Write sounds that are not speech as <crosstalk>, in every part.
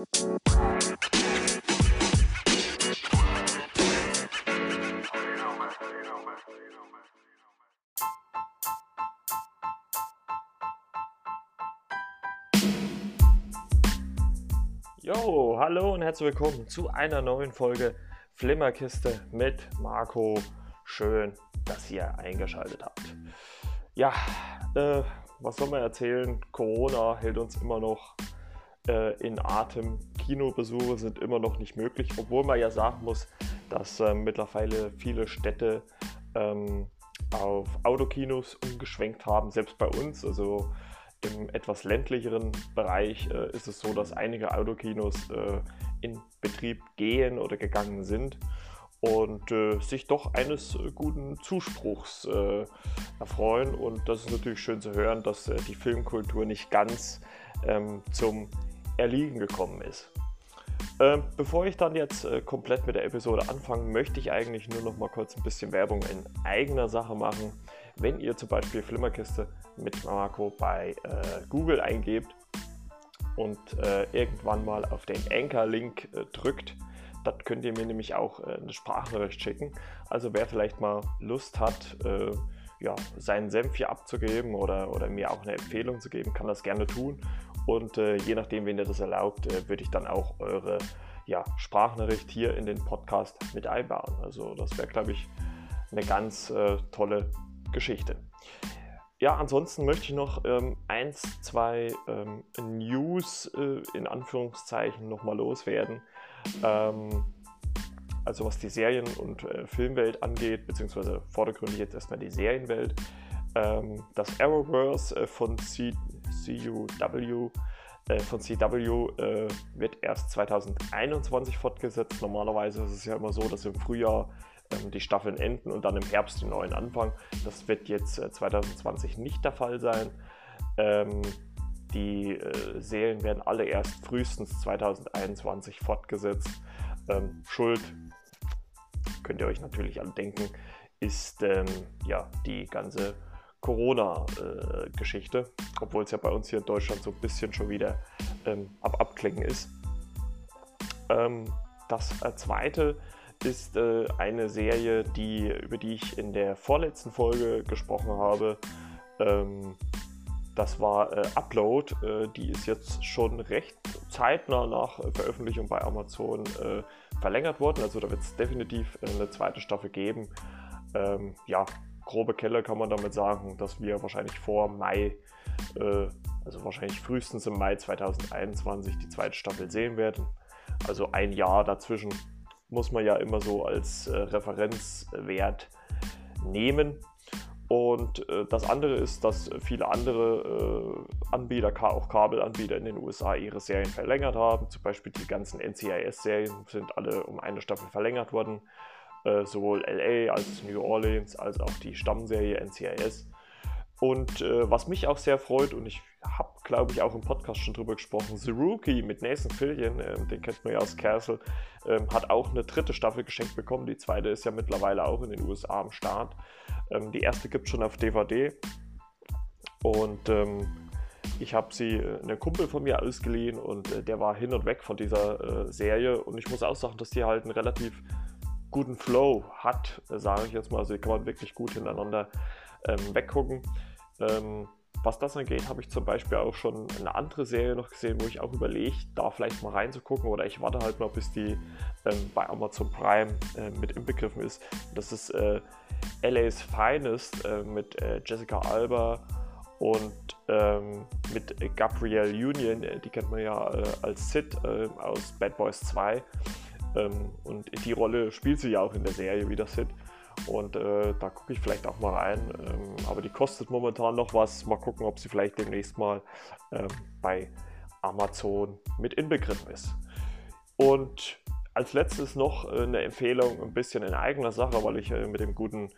Jo, hallo und herzlich willkommen zu einer neuen Folge Flimmerkiste mit Marco. Schön, dass ihr eingeschaltet habt. Ja, äh, was soll man erzählen? Corona hält uns immer noch äh, in Atem. Kinobesuche sind immer noch nicht möglich, obwohl man ja sagen muss, dass äh, mittlerweile viele Städte ähm, auf Autokinos umgeschwenkt haben, selbst bei uns. Also im etwas ländlicheren Bereich äh, ist es so, dass einige Autokinos äh, in Betrieb gehen oder gegangen sind und äh, sich doch eines guten Zuspruchs äh, erfreuen. Und das ist natürlich schön zu hören, dass äh, die Filmkultur nicht ganz ähm, zum Erliegen gekommen ist. Ähm, bevor ich dann jetzt äh, komplett mit der Episode anfange, möchte ich eigentlich nur noch mal kurz ein bisschen Werbung in eigener Sache machen. Wenn ihr zum Beispiel Flimmerkiste mit Marco bei äh, Google eingebt und irgendwann mal auf den Anchor-Link drückt, das könnt ihr mir nämlich auch äh, eine Sprachnachricht schicken. Also wer vielleicht mal Lust hat, äh, ja, seinen Senf hier abzugeben oder, oder mir auch eine Empfehlung zu geben, kann das gerne tun. Und äh, je nachdem, wen ihr das erlaubt, äh, würde ich dann auch eure ja, Sprachnachricht hier in den Podcast mit einbauen. Also das wäre, glaube ich, eine ganz äh, tolle Geschichte. Ja, ansonsten möchte ich noch ähm, eins, zwei ähm, News äh, in Anführungszeichen nochmal loswerden. Ähm, also was die Serien- und äh, Filmwelt angeht, beziehungsweise vordergründig jetzt erstmal die Serienwelt. Ähm, das Arrowverse äh, von C CUW äh, von CW äh, wird erst 2021 fortgesetzt. Normalerweise ist es ja immer so, dass im Frühjahr ähm, die Staffeln enden und dann im Herbst die neuen anfangen. Das wird jetzt 2020 äh, nicht der Fall sein. Ähm, die äh, Serien werden alle erst frühestens 2021 fortgesetzt. Ähm, Schuld, könnt ihr euch natürlich alle denken, ist ähm, ja die ganze Corona-Geschichte, äh, obwohl es ja bei uns hier in Deutschland so ein bisschen schon wieder ähm, ab Abklingen ist. Ähm, das äh, zweite ist äh, eine Serie, die, über die ich in der vorletzten Folge gesprochen habe. Ähm, das war äh, Upload. Äh, die ist jetzt schon recht zeitnah nach Veröffentlichung bei Amazon äh, verlängert worden. Also da wird es definitiv eine zweite Staffel geben. Ähm, ja, grobe Kelle kann man damit sagen, dass wir wahrscheinlich vor Mai, äh, also wahrscheinlich frühestens im Mai 2021 die zweite Staffel sehen werden. Also ein Jahr dazwischen muss man ja immer so als äh, Referenzwert nehmen. Und äh, das andere ist, dass viele andere äh, Anbieter, auch Kabelanbieter in den USA, ihre Serien verlängert haben. Zum Beispiel die ganzen NCIS-Serien sind alle um eine Staffel verlängert worden. Äh, sowohl LA als New Orleans als auch die Stammserie NCIS. Und äh, was mich auch sehr freut, und ich habe, glaube ich, auch im Podcast schon drüber gesprochen, The Rookie mit Nathan Fillion, äh, den kennt man ja aus Castle, ähm, hat auch eine dritte Staffel geschenkt bekommen. Die zweite ist ja mittlerweile auch in den USA am Start. Ähm, die erste gibt es schon auf DVD. Und ähm, ich habe sie äh, einem Kumpel von mir ausgeliehen und äh, der war hin und weg von dieser äh, Serie. Und ich muss auch sagen, dass die halt einen relativ guten Flow hat, äh, sage ich jetzt mal. Also die kann man wirklich gut hintereinander ähm, weggucken. Ähm, was das angeht, habe ich zum Beispiel auch schon eine andere Serie noch gesehen, wo ich auch überlege, da vielleicht mal reinzugucken oder ich warte halt mal, bis die ähm, bei Amazon Prime äh, mit inbegriffen ist. Das ist äh, LA's Finest äh, mit äh, Jessica Alba und ähm, mit Gabrielle Union, äh, die kennt man ja äh, als Sid aus Bad Boys 2. Ähm, und die Rolle spielt sie ja auch in der Serie wie das Sid. Und äh, da gucke ich vielleicht auch mal rein. Ähm, aber die kostet momentan noch was. Mal gucken, ob sie vielleicht demnächst mal ähm, bei Amazon mit inbegriffen ist. Und als letztes noch äh, eine Empfehlung, ein bisschen in eigener Sache, weil ich äh, mit dem guten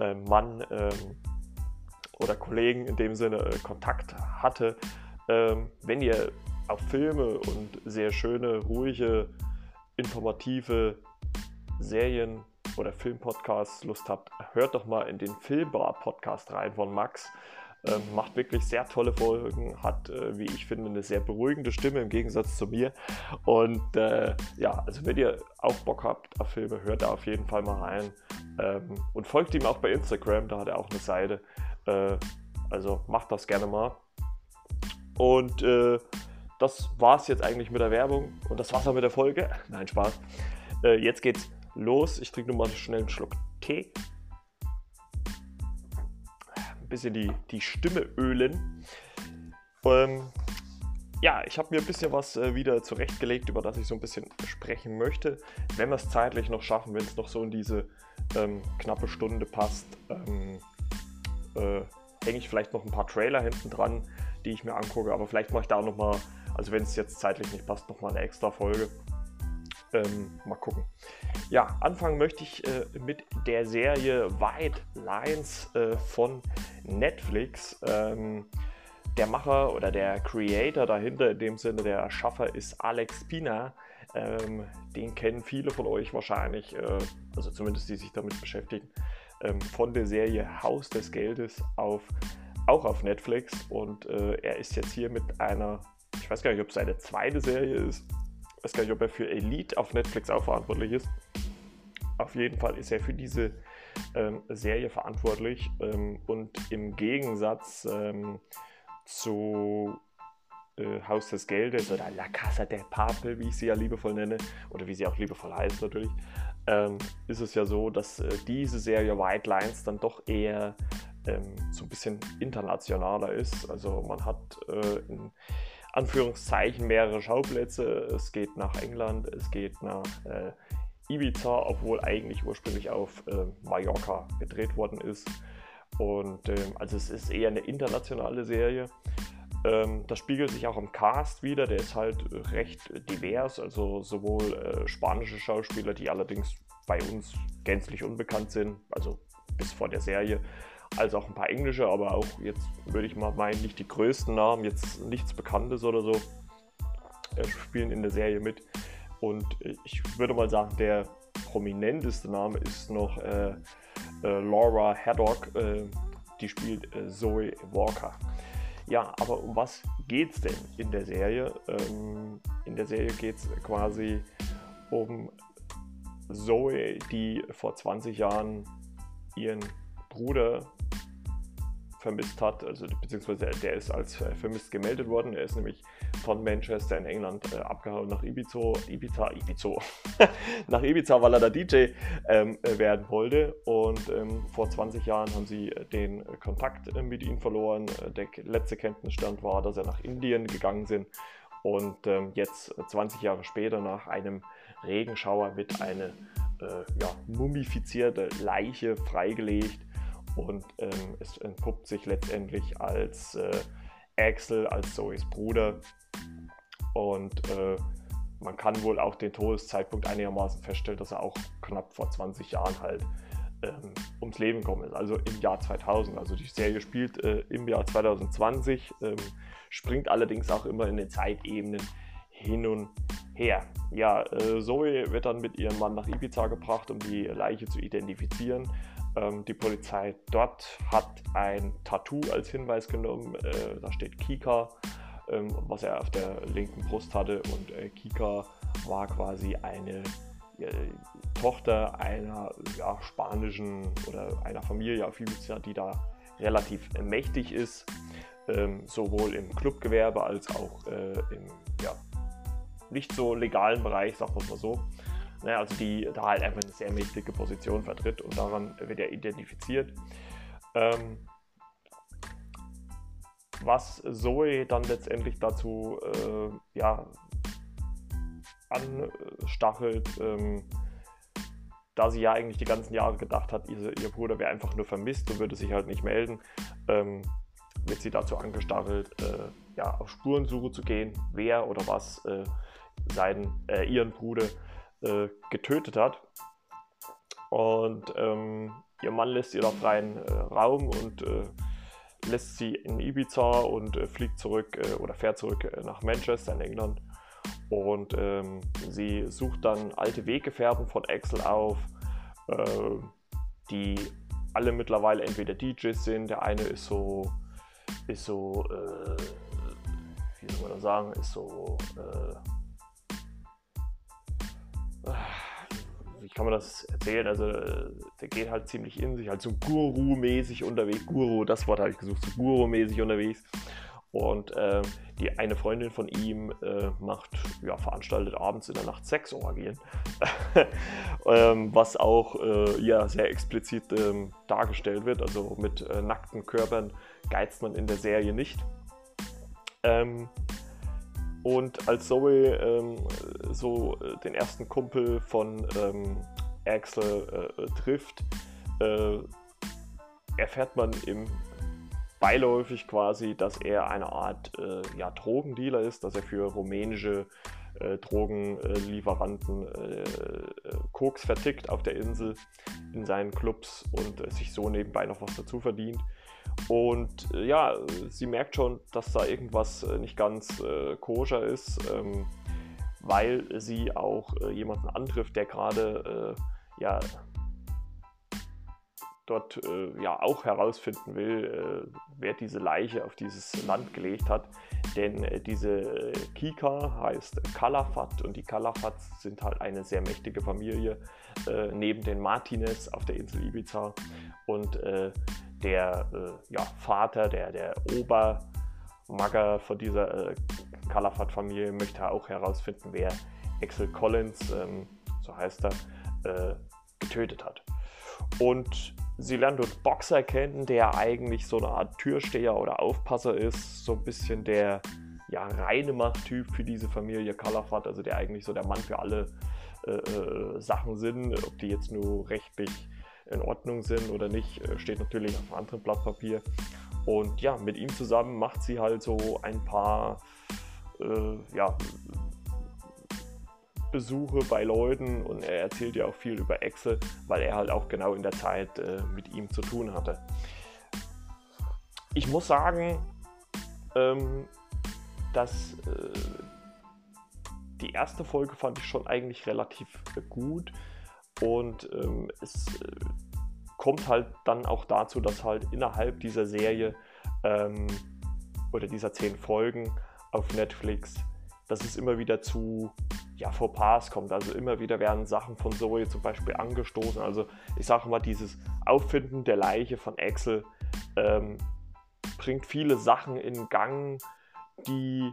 äh, Mann ähm, oder Kollegen in dem Sinne äh, Kontakt hatte. Ähm, wenn ihr auf Filme und sehr schöne, ruhige, informative Serien oder Filmpodcasts Lust habt, hört doch mal in den Filmbar-Podcast rein von Max. Ähm, macht wirklich sehr tolle Folgen, hat, äh, wie ich finde, eine sehr beruhigende Stimme im Gegensatz zu mir. Und äh, ja, also wenn ihr auch Bock habt auf Filme, hört da auf jeden Fall mal rein. Ähm, und folgt ihm auch bei Instagram, da hat er auch eine Seite. Äh, also macht das gerne mal. Und äh, das war es jetzt eigentlich mit der Werbung und das war's auch mit der Folge. <laughs> Nein, Spaß. Äh, jetzt geht's los. Ich trinke nur mal schnell einen Schluck Tee ein bisschen die, die Stimme ölen. Ähm, ja, ich habe mir ein bisschen was äh, wieder zurechtgelegt, über das ich so ein bisschen sprechen möchte. Wenn wir es zeitlich noch schaffen, wenn es noch so in diese ähm, knappe Stunde passt, ähm, äh, hänge ich vielleicht noch ein paar Trailer hinten dran, die ich mir angucke. Aber vielleicht mache ich da auch nochmal, also wenn es jetzt zeitlich nicht passt, nochmal eine extra Folge. Ähm, mal gucken. Ja, anfangen möchte ich äh, mit der Serie White Lines äh, von Netflix. Ähm, der Macher oder der Creator dahinter, in dem Sinne der Erschaffer, ist Alex Pina. Ähm, den kennen viele von euch wahrscheinlich, äh, also zumindest die sich damit beschäftigen, ähm, von der Serie Haus des Geldes auf, auch auf Netflix. Und äh, er ist jetzt hier mit einer, ich weiß gar nicht, ob es seine zweite Serie ist, ich weiß gar nicht, ob er für Elite auf Netflix auch verantwortlich ist. Auf jeden Fall ist er für diese ähm, Serie verantwortlich ähm, und im Gegensatz ähm, zu äh, Haus des Geldes oder La Casa de Papel, wie ich sie ja liebevoll nenne, oder wie sie auch liebevoll heißt natürlich, ähm, ist es ja so, dass äh, diese Serie White Lines dann doch eher ähm, so ein bisschen internationaler ist. Also man hat äh, in Anführungszeichen mehrere Schauplätze. Es geht nach England, es geht nach äh, Ibiza, obwohl eigentlich ursprünglich auf äh, Mallorca gedreht worden ist. Und ähm, also es ist eher eine internationale Serie. Ähm, das spiegelt sich auch im Cast wieder, der ist halt recht divers, also sowohl äh, spanische Schauspieler, die allerdings bei uns gänzlich unbekannt sind, also bis vor der Serie, als auch ein paar englische, aber auch jetzt würde ich mal meinen, nicht die größten Namen, jetzt nichts Bekanntes oder so, äh, spielen in der Serie mit. Und äh, ich würde mal sagen, der prominenteste Name ist noch äh, äh, Laura Haddock, äh, die spielt Zoe Walker. Ja, aber um was geht es denn in der Serie? Ähm, in der Serie geht es quasi um Zoe, die vor 20 Jahren ihren Bruder vermisst hat, also beziehungsweise der ist als äh, vermisst gemeldet worden. Er ist nämlich von Manchester in England äh, abgehauen nach Ibiza, Ibiza, Ibiza, <laughs> nach Ibiza, weil er da DJ ähm, äh, werden wollte. Und ähm, vor 20 Jahren haben sie äh, den Kontakt mit ihm verloren. Der letzte Kenntnisstand war, dass er nach Indien gegangen sind. Und ähm, jetzt 20 Jahre später nach einem Regenschauer wird eine äh, ja, mumifizierte Leiche freigelegt und ähm, es entpuppt sich letztendlich als äh, Axel, als Zoes Bruder. Und äh, man kann wohl auch den Todeszeitpunkt einigermaßen feststellen, dass er auch knapp vor 20 Jahren halt ähm, ums Leben gekommen ist, also im Jahr 2000. Also die Serie spielt äh, im Jahr 2020, ähm, springt allerdings auch immer in den Zeitebenen hin und her. Ja, äh, Zoe wird dann mit ihrem Mann nach Ibiza gebracht, um die Leiche zu identifizieren. Ähm, die Polizei dort hat ein Tattoo als Hinweis genommen. Äh, da steht Kika, ähm, was er auf der linken Brust hatte. Und äh, Kika war quasi eine äh, Tochter einer ja, spanischen oder einer Familie die da relativ mächtig ist. Ähm, sowohl im Clubgewerbe als auch äh, im ja, nicht so legalen Bereich, sagen wir es mal so. Ne, also die da halt einfach eine sehr mächtige Position vertritt und daran wird er identifiziert. Ähm, was Zoe dann letztendlich dazu äh, ja, anstachelt, ähm, da sie ja eigentlich die ganzen Jahre gedacht hat, ihr, ihr Bruder wäre einfach nur vermisst und würde sich halt nicht melden, ähm, wird sie dazu angestachelt, äh, ja, auf Spurensuche zu gehen, wer oder was äh, seinen, äh, ihren Bruder äh, getötet hat. Und ähm, ihr Mann lässt ihr da freien äh, Raum und äh, lässt sie in Ibiza und äh, fliegt zurück oder fährt zurück nach Manchester in England. Und ähm, sie sucht dann alte Weggefährten von Axel auf, die alle mittlerweile entweder DJs sind. Der eine ist so ist so, äh, wie soll man das sagen, ist so, äh, wie kann man das erzählen? Also, der geht halt ziemlich in sich, halt so Guru-mäßig unterwegs. Guru, das Wort habe ich gesucht, so Guru-mäßig unterwegs. Und äh, die eine Freundin von ihm äh, macht, ja, veranstaltet abends in der Nacht Sexorgien, <laughs> ähm, was auch äh, ja, sehr explizit ähm, dargestellt wird. Also mit äh, nackten Körpern geizt man in der Serie nicht. Ähm, und als Zoe ähm, so äh, den ersten Kumpel von ähm, Axel äh, trifft, erfährt man im beiläufig quasi, dass er eine Art äh, ja, Drogendealer ist, dass er für rumänische äh, Drogenlieferanten äh, Koks vertickt auf der Insel in seinen Clubs und äh, sich so nebenbei noch was dazu verdient. Und äh, ja, sie merkt schon, dass da irgendwas äh, nicht ganz koscher ist, ähm, weil sie auch jemanden antrifft, der gerade ja, dort äh, ja auch herausfinden will, äh, wer diese Leiche auf dieses Land gelegt hat. Denn äh, diese Kika heißt Kalafat und die Kalafats sind halt eine sehr mächtige Familie äh, neben den Martinez auf der Insel Ibiza. Und äh, der äh, ja, Vater, der, der Obermagger von dieser Kalafat-Familie möchte auch herausfinden, wer Axel Collins, ähm, so heißt er, getötet hat. Und sie lernt dort Boxer kennen, der eigentlich so eine Art Türsteher oder Aufpasser ist, so ein bisschen der ja, reine Machttyp für diese Familie Kalafat, also der eigentlich so der Mann für alle äh, äh, Sachen sind, ob die jetzt nur rechtlich in Ordnung sind oder nicht, äh, steht natürlich auf einem anderen Blatt Papier. Und ja, mit ihm zusammen macht sie halt so ein paar äh, ja, Besuche bei Leuten und er erzählt ja auch viel über Excel, weil er halt auch genau in der Zeit äh, mit ihm zu tun hatte. Ich muss sagen, ähm, dass äh, die erste Folge fand ich schon eigentlich relativ äh, gut und ähm, es äh, kommt halt dann auch dazu, dass halt innerhalb dieser Serie ähm, oder dieser zehn Folgen auf Netflix, dass es immer wieder zu ja, Fauxpas kommt. Also immer wieder werden Sachen von Zoe zum Beispiel angestoßen. Also ich sage mal, dieses Auffinden der Leiche von Axel ähm, bringt viele Sachen in Gang, die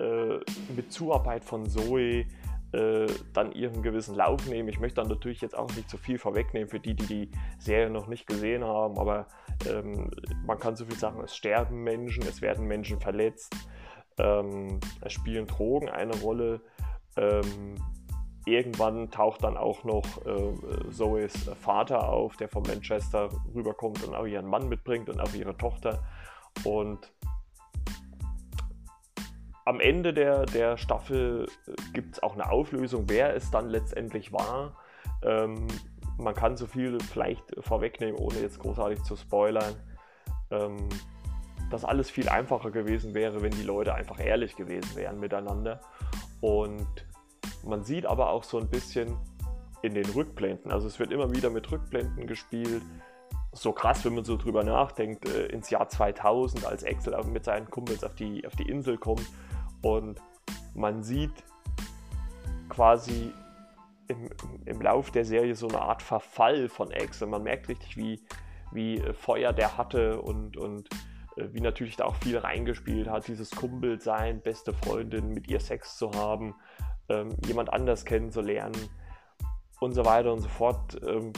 äh, mit Zuarbeit von Zoe äh, dann ihren gewissen Lauf nehmen. Ich möchte dann natürlich jetzt auch nicht zu viel vorwegnehmen für die, die die Serie noch nicht gesehen haben, aber ähm, man kann so viel sagen, es sterben Menschen, es werden Menschen verletzt, ähm, es spielen Drogen eine Rolle. Ähm, irgendwann taucht dann auch noch äh, Zoes Vater auf, der von Manchester rüberkommt und auch ihren Mann mitbringt und auch ihre Tochter. Und am Ende der, der Staffel äh, gibt es auch eine Auflösung, wer es dann letztendlich war. Ähm, man kann so viel vielleicht vorwegnehmen, ohne jetzt großartig zu spoilern. Ähm, dass alles viel einfacher gewesen wäre, wenn die Leute einfach ehrlich gewesen wären miteinander. Und man sieht aber auch so ein bisschen in den Rückblenden, also es wird immer wieder mit Rückblenden gespielt. So krass, wenn man so drüber nachdenkt, äh, ins Jahr 2000, als Axel mit seinen Kumpels auf die, auf die Insel kommt und man sieht quasi im, im Lauf der Serie so eine Art Verfall von Axel. Man merkt richtig, wie, wie Feuer der hatte und, und äh, wie natürlich da auch viel reingespielt hat, dieses Kumpel sein, beste Freundin, mit ihr Sex zu haben, ähm, jemand anders kennenzulernen und so weiter und so fort. Ähm,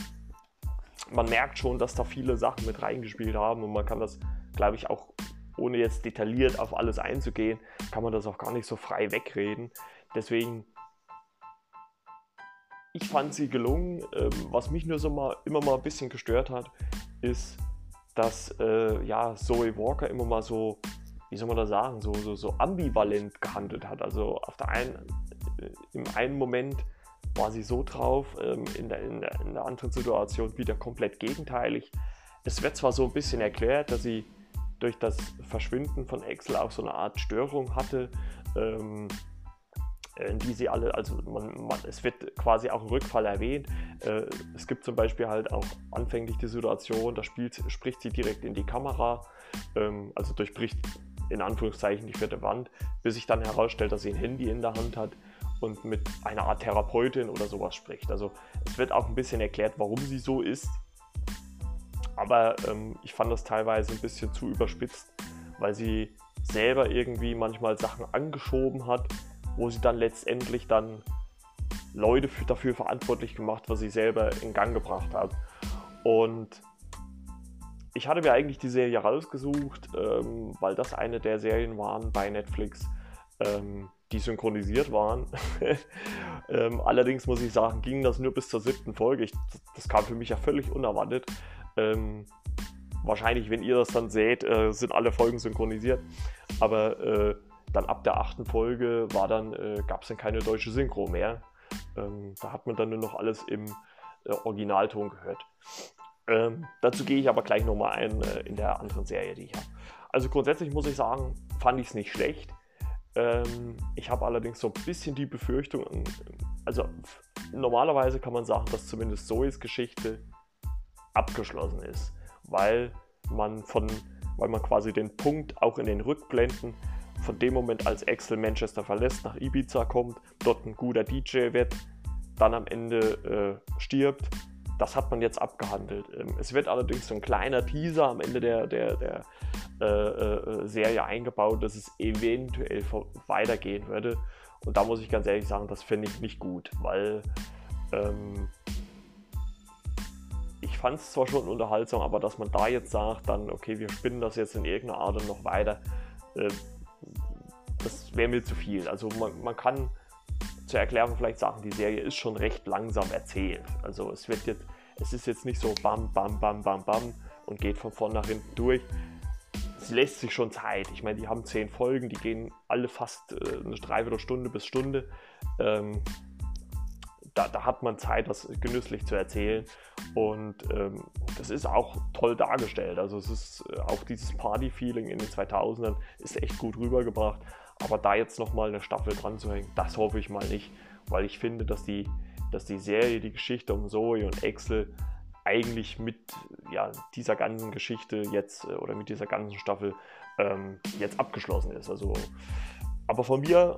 man merkt schon, dass da viele Sachen mit reingespielt haben und man kann das, glaube ich, auch ohne jetzt detailliert auf alles einzugehen, kann man das auch gar nicht so frei wegreden. Deswegen, ich fand sie gelungen. Ähm, was mich nur so mal immer mal ein bisschen gestört hat, ist, dass äh, ja, Zoe Walker immer mal so, wie soll man das sagen, so, so, so ambivalent gehandelt hat. Also auf der einen, äh, im einen Moment war sie so drauf, ähm, in, der, in, der, in der anderen Situation wieder komplett gegenteilig. Es wird zwar so ein bisschen erklärt, dass sie durch das Verschwinden von Excel auch so eine Art Störung hatte. Ähm, äh, die sie alle, also man, man, es wird quasi auch ein Rückfall erwähnt. Äh, es gibt zum Beispiel halt auch anfänglich die Situation, da spielt, spricht sie direkt in die Kamera, ähm, also durchbricht in Anführungszeichen die vierte Wand, bis sich dann herausstellt, dass sie ein Handy in der Hand hat und mit einer Art Therapeutin oder sowas spricht. Also es wird auch ein bisschen erklärt, warum sie so ist. Aber ähm, ich fand das teilweise ein bisschen zu überspitzt, weil sie selber irgendwie manchmal Sachen angeschoben hat, wo sie dann letztendlich dann Leute für, dafür verantwortlich gemacht, was sie selber in Gang gebracht hat. Und ich hatte mir eigentlich die Serie rausgesucht, ähm, weil das eine der Serien waren bei Netflix, ähm, die synchronisiert waren. <laughs> ähm, allerdings muss ich sagen, ging das nur bis zur siebten Folge. Ich, das kam für mich ja völlig unerwartet. Ähm, wahrscheinlich, wenn ihr das dann seht, äh, sind alle Folgen synchronisiert. Aber äh, dann ab der achten Folge war dann, äh, gab es dann keine deutsche Synchro mehr. Ähm, da hat man dann nur noch alles im äh, Originalton gehört. Ähm, dazu gehe ich aber gleich nochmal ein äh, in der anderen Serie, die ich habe. Also grundsätzlich muss ich sagen, fand ich es nicht schlecht. Ähm, ich habe allerdings so ein bisschen die Befürchtung, also normalerweise kann man sagen, dass zumindest Zoes Geschichte abgeschlossen ist, weil man von, weil man quasi den Punkt auch in den Rückblenden von dem Moment, als Axel Manchester verlässt, nach Ibiza kommt, dort ein guter DJ wird, dann am Ende äh, stirbt. Das hat man jetzt abgehandelt. Ähm, es wird allerdings so ein kleiner Teaser am Ende der, der, der äh, äh, Serie eingebaut, dass es eventuell weitergehen würde. Und da muss ich ganz ehrlich sagen, das finde ich nicht gut, weil ähm, ich fand es zwar schon unterhaltsam, aber dass man da jetzt sagt, dann, okay, wir spinnen das jetzt in irgendeiner Art noch weiter, äh, das wäre mir zu viel. Also man, man, kann zur Erklärung vielleicht sagen, die Serie ist schon recht langsam erzählt. Also es wird jetzt, es ist jetzt nicht so bam, bam, bam, bam, bam und geht von vorn nach hinten durch. Es lässt sich schon Zeit. Ich meine, die haben zehn Folgen, die gehen alle fast äh, eine Dreiviertelstunde bis Stunde. Ähm, da, da, hat man Zeit, das genüsslich zu erzählen. Und ähm, das ist auch toll dargestellt. Also es ist äh, auch dieses Party-Feeling in den 2000ern ist echt gut rübergebracht. Aber da jetzt nochmal eine Staffel dran zu hängen, das hoffe ich mal nicht, weil ich finde, dass die, dass die Serie, die Geschichte um Zoe und Axel eigentlich mit ja, dieser ganzen Geschichte jetzt äh, oder mit dieser ganzen Staffel ähm, jetzt abgeschlossen ist. Also, aber von mir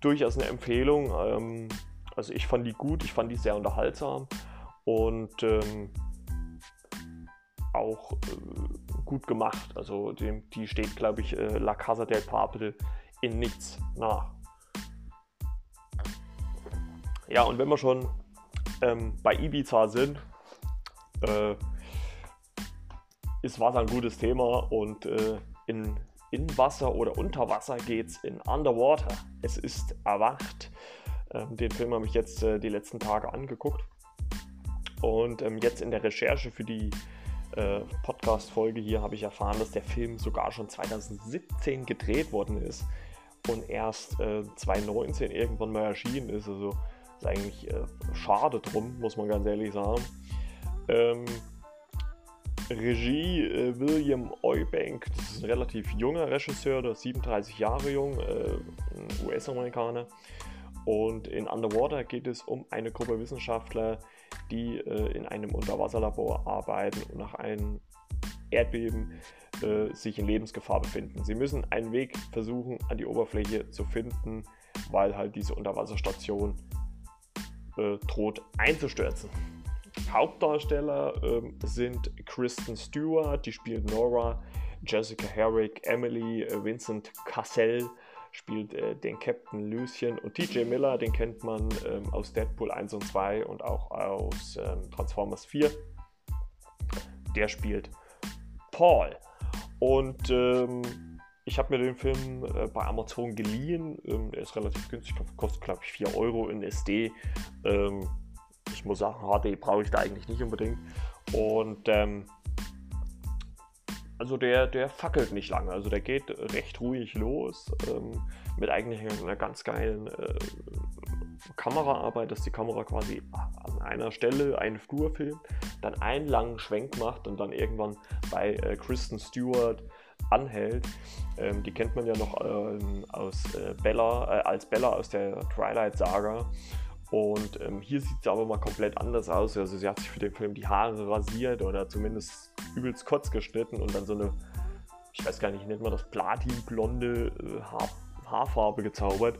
durchaus eine Empfehlung. Ähm, also ich fand die gut, ich fand die sehr unterhaltsam und ähm, auch äh, gut gemacht. Also dem, die steht, glaube ich, äh, La Casa del Papel in nichts nach. Ja, und wenn wir schon ähm, bei Ibiza sind, äh, ist Wasser ein gutes Thema und äh, in, in Wasser oder unter Wasser geht es in Underwater. Es ist erwacht. Ähm, den Film habe ich jetzt äh, die letzten Tage angeguckt. Und ähm, jetzt in der Recherche für die äh, Podcast-Folge hier habe ich erfahren, dass der Film sogar schon 2017 gedreht worden ist und erst äh, 2019 irgendwann mal erschienen ist. Also ist eigentlich äh, schade drum, muss man ganz ehrlich sagen. Ähm, Regie äh, William Eubank, das ist ein relativ junger Regisseur, der ist 37 Jahre jung, äh, US-Amerikaner. Und in Underwater geht es um eine Gruppe Wissenschaftler, die äh, in einem Unterwasserlabor arbeiten und nach einem Erdbeben äh, sich in Lebensgefahr befinden. Sie müssen einen Weg versuchen, an die Oberfläche zu finden, weil halt diese Unterwasserstation äh, droht einzustürzen. Hauptdarsteller äh, sind Kristen Stewart, die spielt Nora, Jessica Herrick, Emily, äh, Vincent Cassell spielt äh, den Captain Lucien und TJ Miller, den kennt man ähm, aus Deadpool 1 und 2 und auch aus ähm, Transformers 4. Der spielt Paul. Und ähm, ich habe mir den Film äh, bei Amazon geliehen. Ähm, er ist relativ günstig, kostet glaube ich 4 Euro in SD. Ähm, ich muss sagen, HD brauche ich da eigentlich nicht unbedingt. Und ähm, also der, der fackelt nicht lange, also der geht recht ruhig los ähm, mit eigentlich einer ganz geilen äh, Kameraarbeit, dass die Kamera quasi an einer Stelle einen Flur filmt, dann einen langen Schwenk macht und dann irgendwann bei äh, Kristen Stewart anhält. Ähm, die kennt man ja noch ähm, aus äh, Bella, äh, als Bella aus der Twilight Saga. Und ähm, hier sieht es aber mal komplett anders aus. Also sie hat sich für den Film die Haare rasiert oder zumindest übelst kurz geschnitten und dann so eine, ich weiß gar nicht, nennt man das platinblonde äh, Haar, Haarfarbe gezaubert.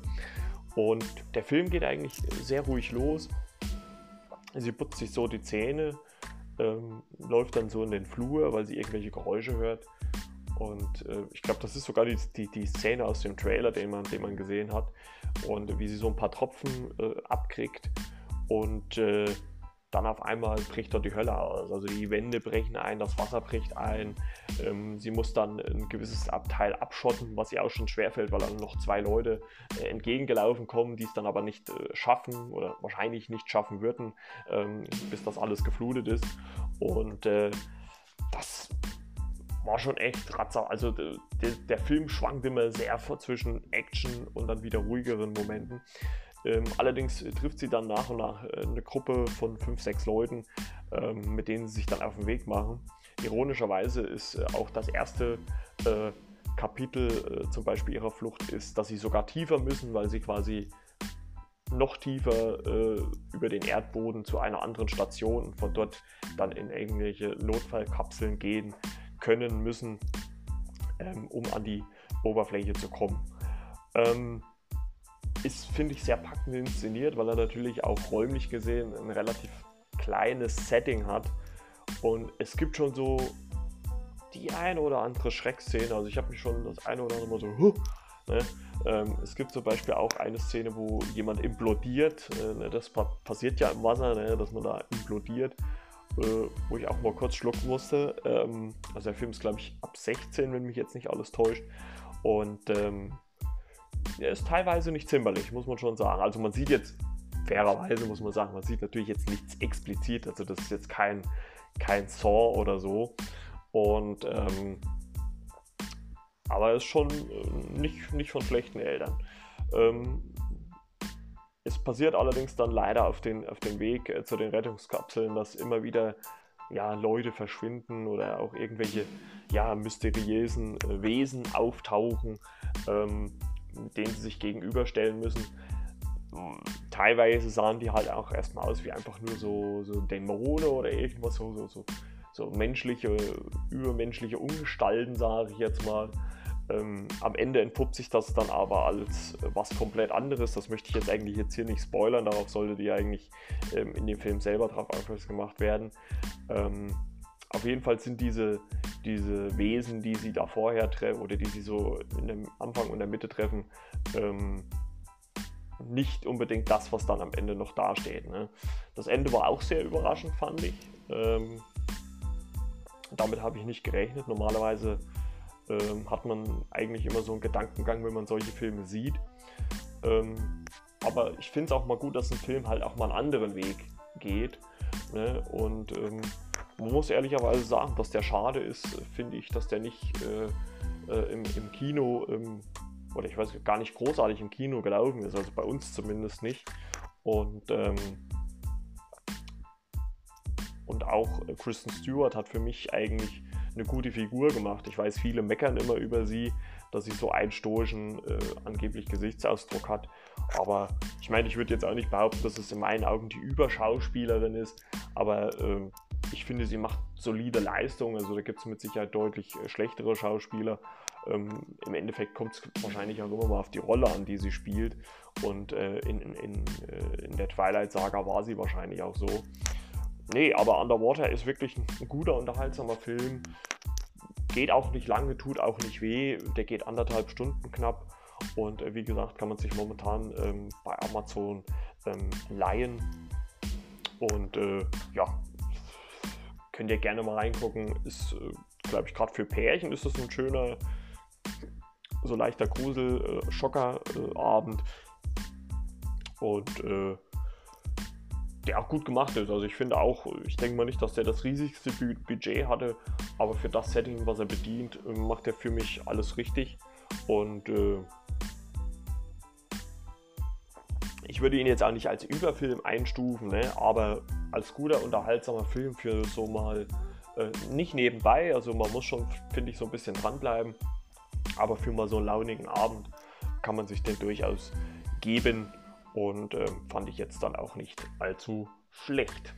Und der Film geht eigentlich sehr ruhig los. Sie putzt sich so die Zähne, ähm, läuft dann so in den Flur, weil sie irgendwelche Geräusche hört. Und äh, ich glaube, das ist sogar die, die, die, Szene aus dem Trailer, den man, den man gesehen hat. Und wie sie so ein paar Tropfen äh, abkriegt. Und äh, dann auf einmal bricht dort die Hölle aus. Also die Wände brechen ein, das Wasser bricht ein. Ähm, sie muss dann ein gewisses Abteil abschotten, was ihr auch schon schwerfällt, weil dann noch zwei Leute äh, entgegengelaufen kommen, die es dann aber nicht äh, schaffen oder wahrscheinlich nicht schaffen würden, ähm, bis das alles geflutet ist. Und äh, das war schon echt ratzer. Also der, der Film schwankt immer sehr zwischen Action und dann wieder ruhigeren Momenten. Ähm, allerdings trifft sie dann nach und nach äh, eine Gruppe von fünf, sechs Leuten, ähm, mit denen sie sich dann auf den Weg machen. Ironischerweise ist äh, auch das erste äh, Kapitel äh, zum Beispiel ihrer Flucht ist, dass sie sogar tiefer müssen, weil sie quasi noch tiefer äh, über den Erdboden zu einer anderen Station und von dort dann in irgendwelche Notfallkapseln gehen können müssen, ähm, um an die Oberfläche zu kommen. Ähm, ist, finde ich, sehr packend inszeniert, weil er natürlich auch räumlich gesehen ein relativ kleines Setting hat. Und es gibt schon so die eine oder andere Schreckszene. Also ich habe mich schon das eine oder andere Mal so, huh, ne? ähm, es gibt zum Beispiel auch eine Szene, wo jemand implodiert. Äh, ne? Das pa passiert ja im Wasser, ne? dass man da implodiert. Äh, wo ich auch mal kurz schlucken musste. Ähm, also der Film ist, glaube ich, ab 16, wenn mich jetzt nicht alles täuscht. Und ähm, er ist teilweise nicht zimperlich, muss man schon sagen. Also man sieht jetzt, fairerweise muss man sagen, man sieht natürlich jetzt nichts explizit. Also das ist jetzt kein, kein Saw oder so. Und ähm, aber er ist schon äh, nicht, nicht von schlechten Eltern. Ähm, es passiert allerdings dann leider auf den, auf den Weg äh, zu den Rettungskapseln, dass immer wieder ja, Leute verschwinden oder auch irgendwelche ja, mysteriösen äh, Wesen auftauchen, ähm, denen sie sich gegenüberstellen müssen. Teilweise sahen die halt auch erstmal aus wie einfach nur so, so Dämonen oder irgendwas, so, so, so, so menschliche, übermenschliche Ungestalten, sage ich jetzt mal. Ähm, am Ende entpuppt sich das dann aber als äh, was komplett anderes. Das möchte ich jetzt eigentlich jetzt hier nicht spoilern. Darauf solltet ihr eigentlich ähm, in dem Film selber drauf aufmerksam gemacht werden. Ähm, auf jeden Fall sind diese, diese Wesen, die sie da vorher treffen oder die sie so in dem Anfang und der Mitte treffen, ähm, nicht unbedingt das, was dann am Ende noch dasteht. Ne? Das Ende war auch sehr überraschend, fand ich. Ähm, damit habe ich nicht gerechnet. Normalerweise ähm, hat man eigentlich immer so einen Gedankengang, wenn man solche Filme sieht. Ähm, aber ich finde es auch mal gut, dass ein Film halt auch mal einen anderen Weg geht. Ne? Und ähm, man muss ehrlicherweise sagen, dass der schade ist, finde ich, dass der nicht äh, äh, im, im, Kino ähm, oder ich weiß gar nicht großartig im Kino gelaufen ist, also bei uns zumindest nicht. Und ähm, und auch Kristen Stewart hat für mich eigentlich eine gute Figur gemacht. Ich weiß, viele meckern immer über sie, dass sie so einen stoischen, äh, angeblich Gesichtsausdruck hat. Aber ich meine, ich würde jetzt auch nicht behaupten, dass es in meinen Augen die Überschauspielerin ist. Aber äh, ich finde, sie macht solide Leistungen. Also da gibt es mit Sicherheit deutlich äh, schlechtere Schauspieler. Ähm, Im Endeffekt kommt es wahrscheinlich auch immer mal auf die Rolle an, die sie spielt. Und äh, in, in, in, äh, in der Twilight-Saga war sie wahrscheinlich auch so. Nee, aber Underwater ist wirklich ein, guter, unterhaltsamer Film. Geht auch nicht lange, tut auch nicht weh. Der geht anderthalb Stunden knapp. Und äh, wie gesagt, kann man sich momentan ähm, bei Amazon ähm, leihen. Und äh, ja, könnt ihr gerne mal reingucken. Ist, äh, glaube ich, gerade für Pärchen ist das ein schöner, so leichter Grusel-Schocker-Abend. Äh, Und äh, der auch gut gemacht ist. Also ich finde auch, ich denke mal nicht, dass der das riesigste Budget hatte, aber für das Setting, was er bedient, macht er für mich alles richtig. Und äh, ich würde ihn jetzt auch nicht als Überfilm einstufen, ne? aber als guter, unterhaltsamer Film für so mal äh, nicht nebenbei, also man muss schon, finde ich, so ein bisschen dranbleiben. Aber für mal so einen launigen Abend kann man sich den durchaus geben und äh, fand ich jetzt dann auch nicht allzu schlecht.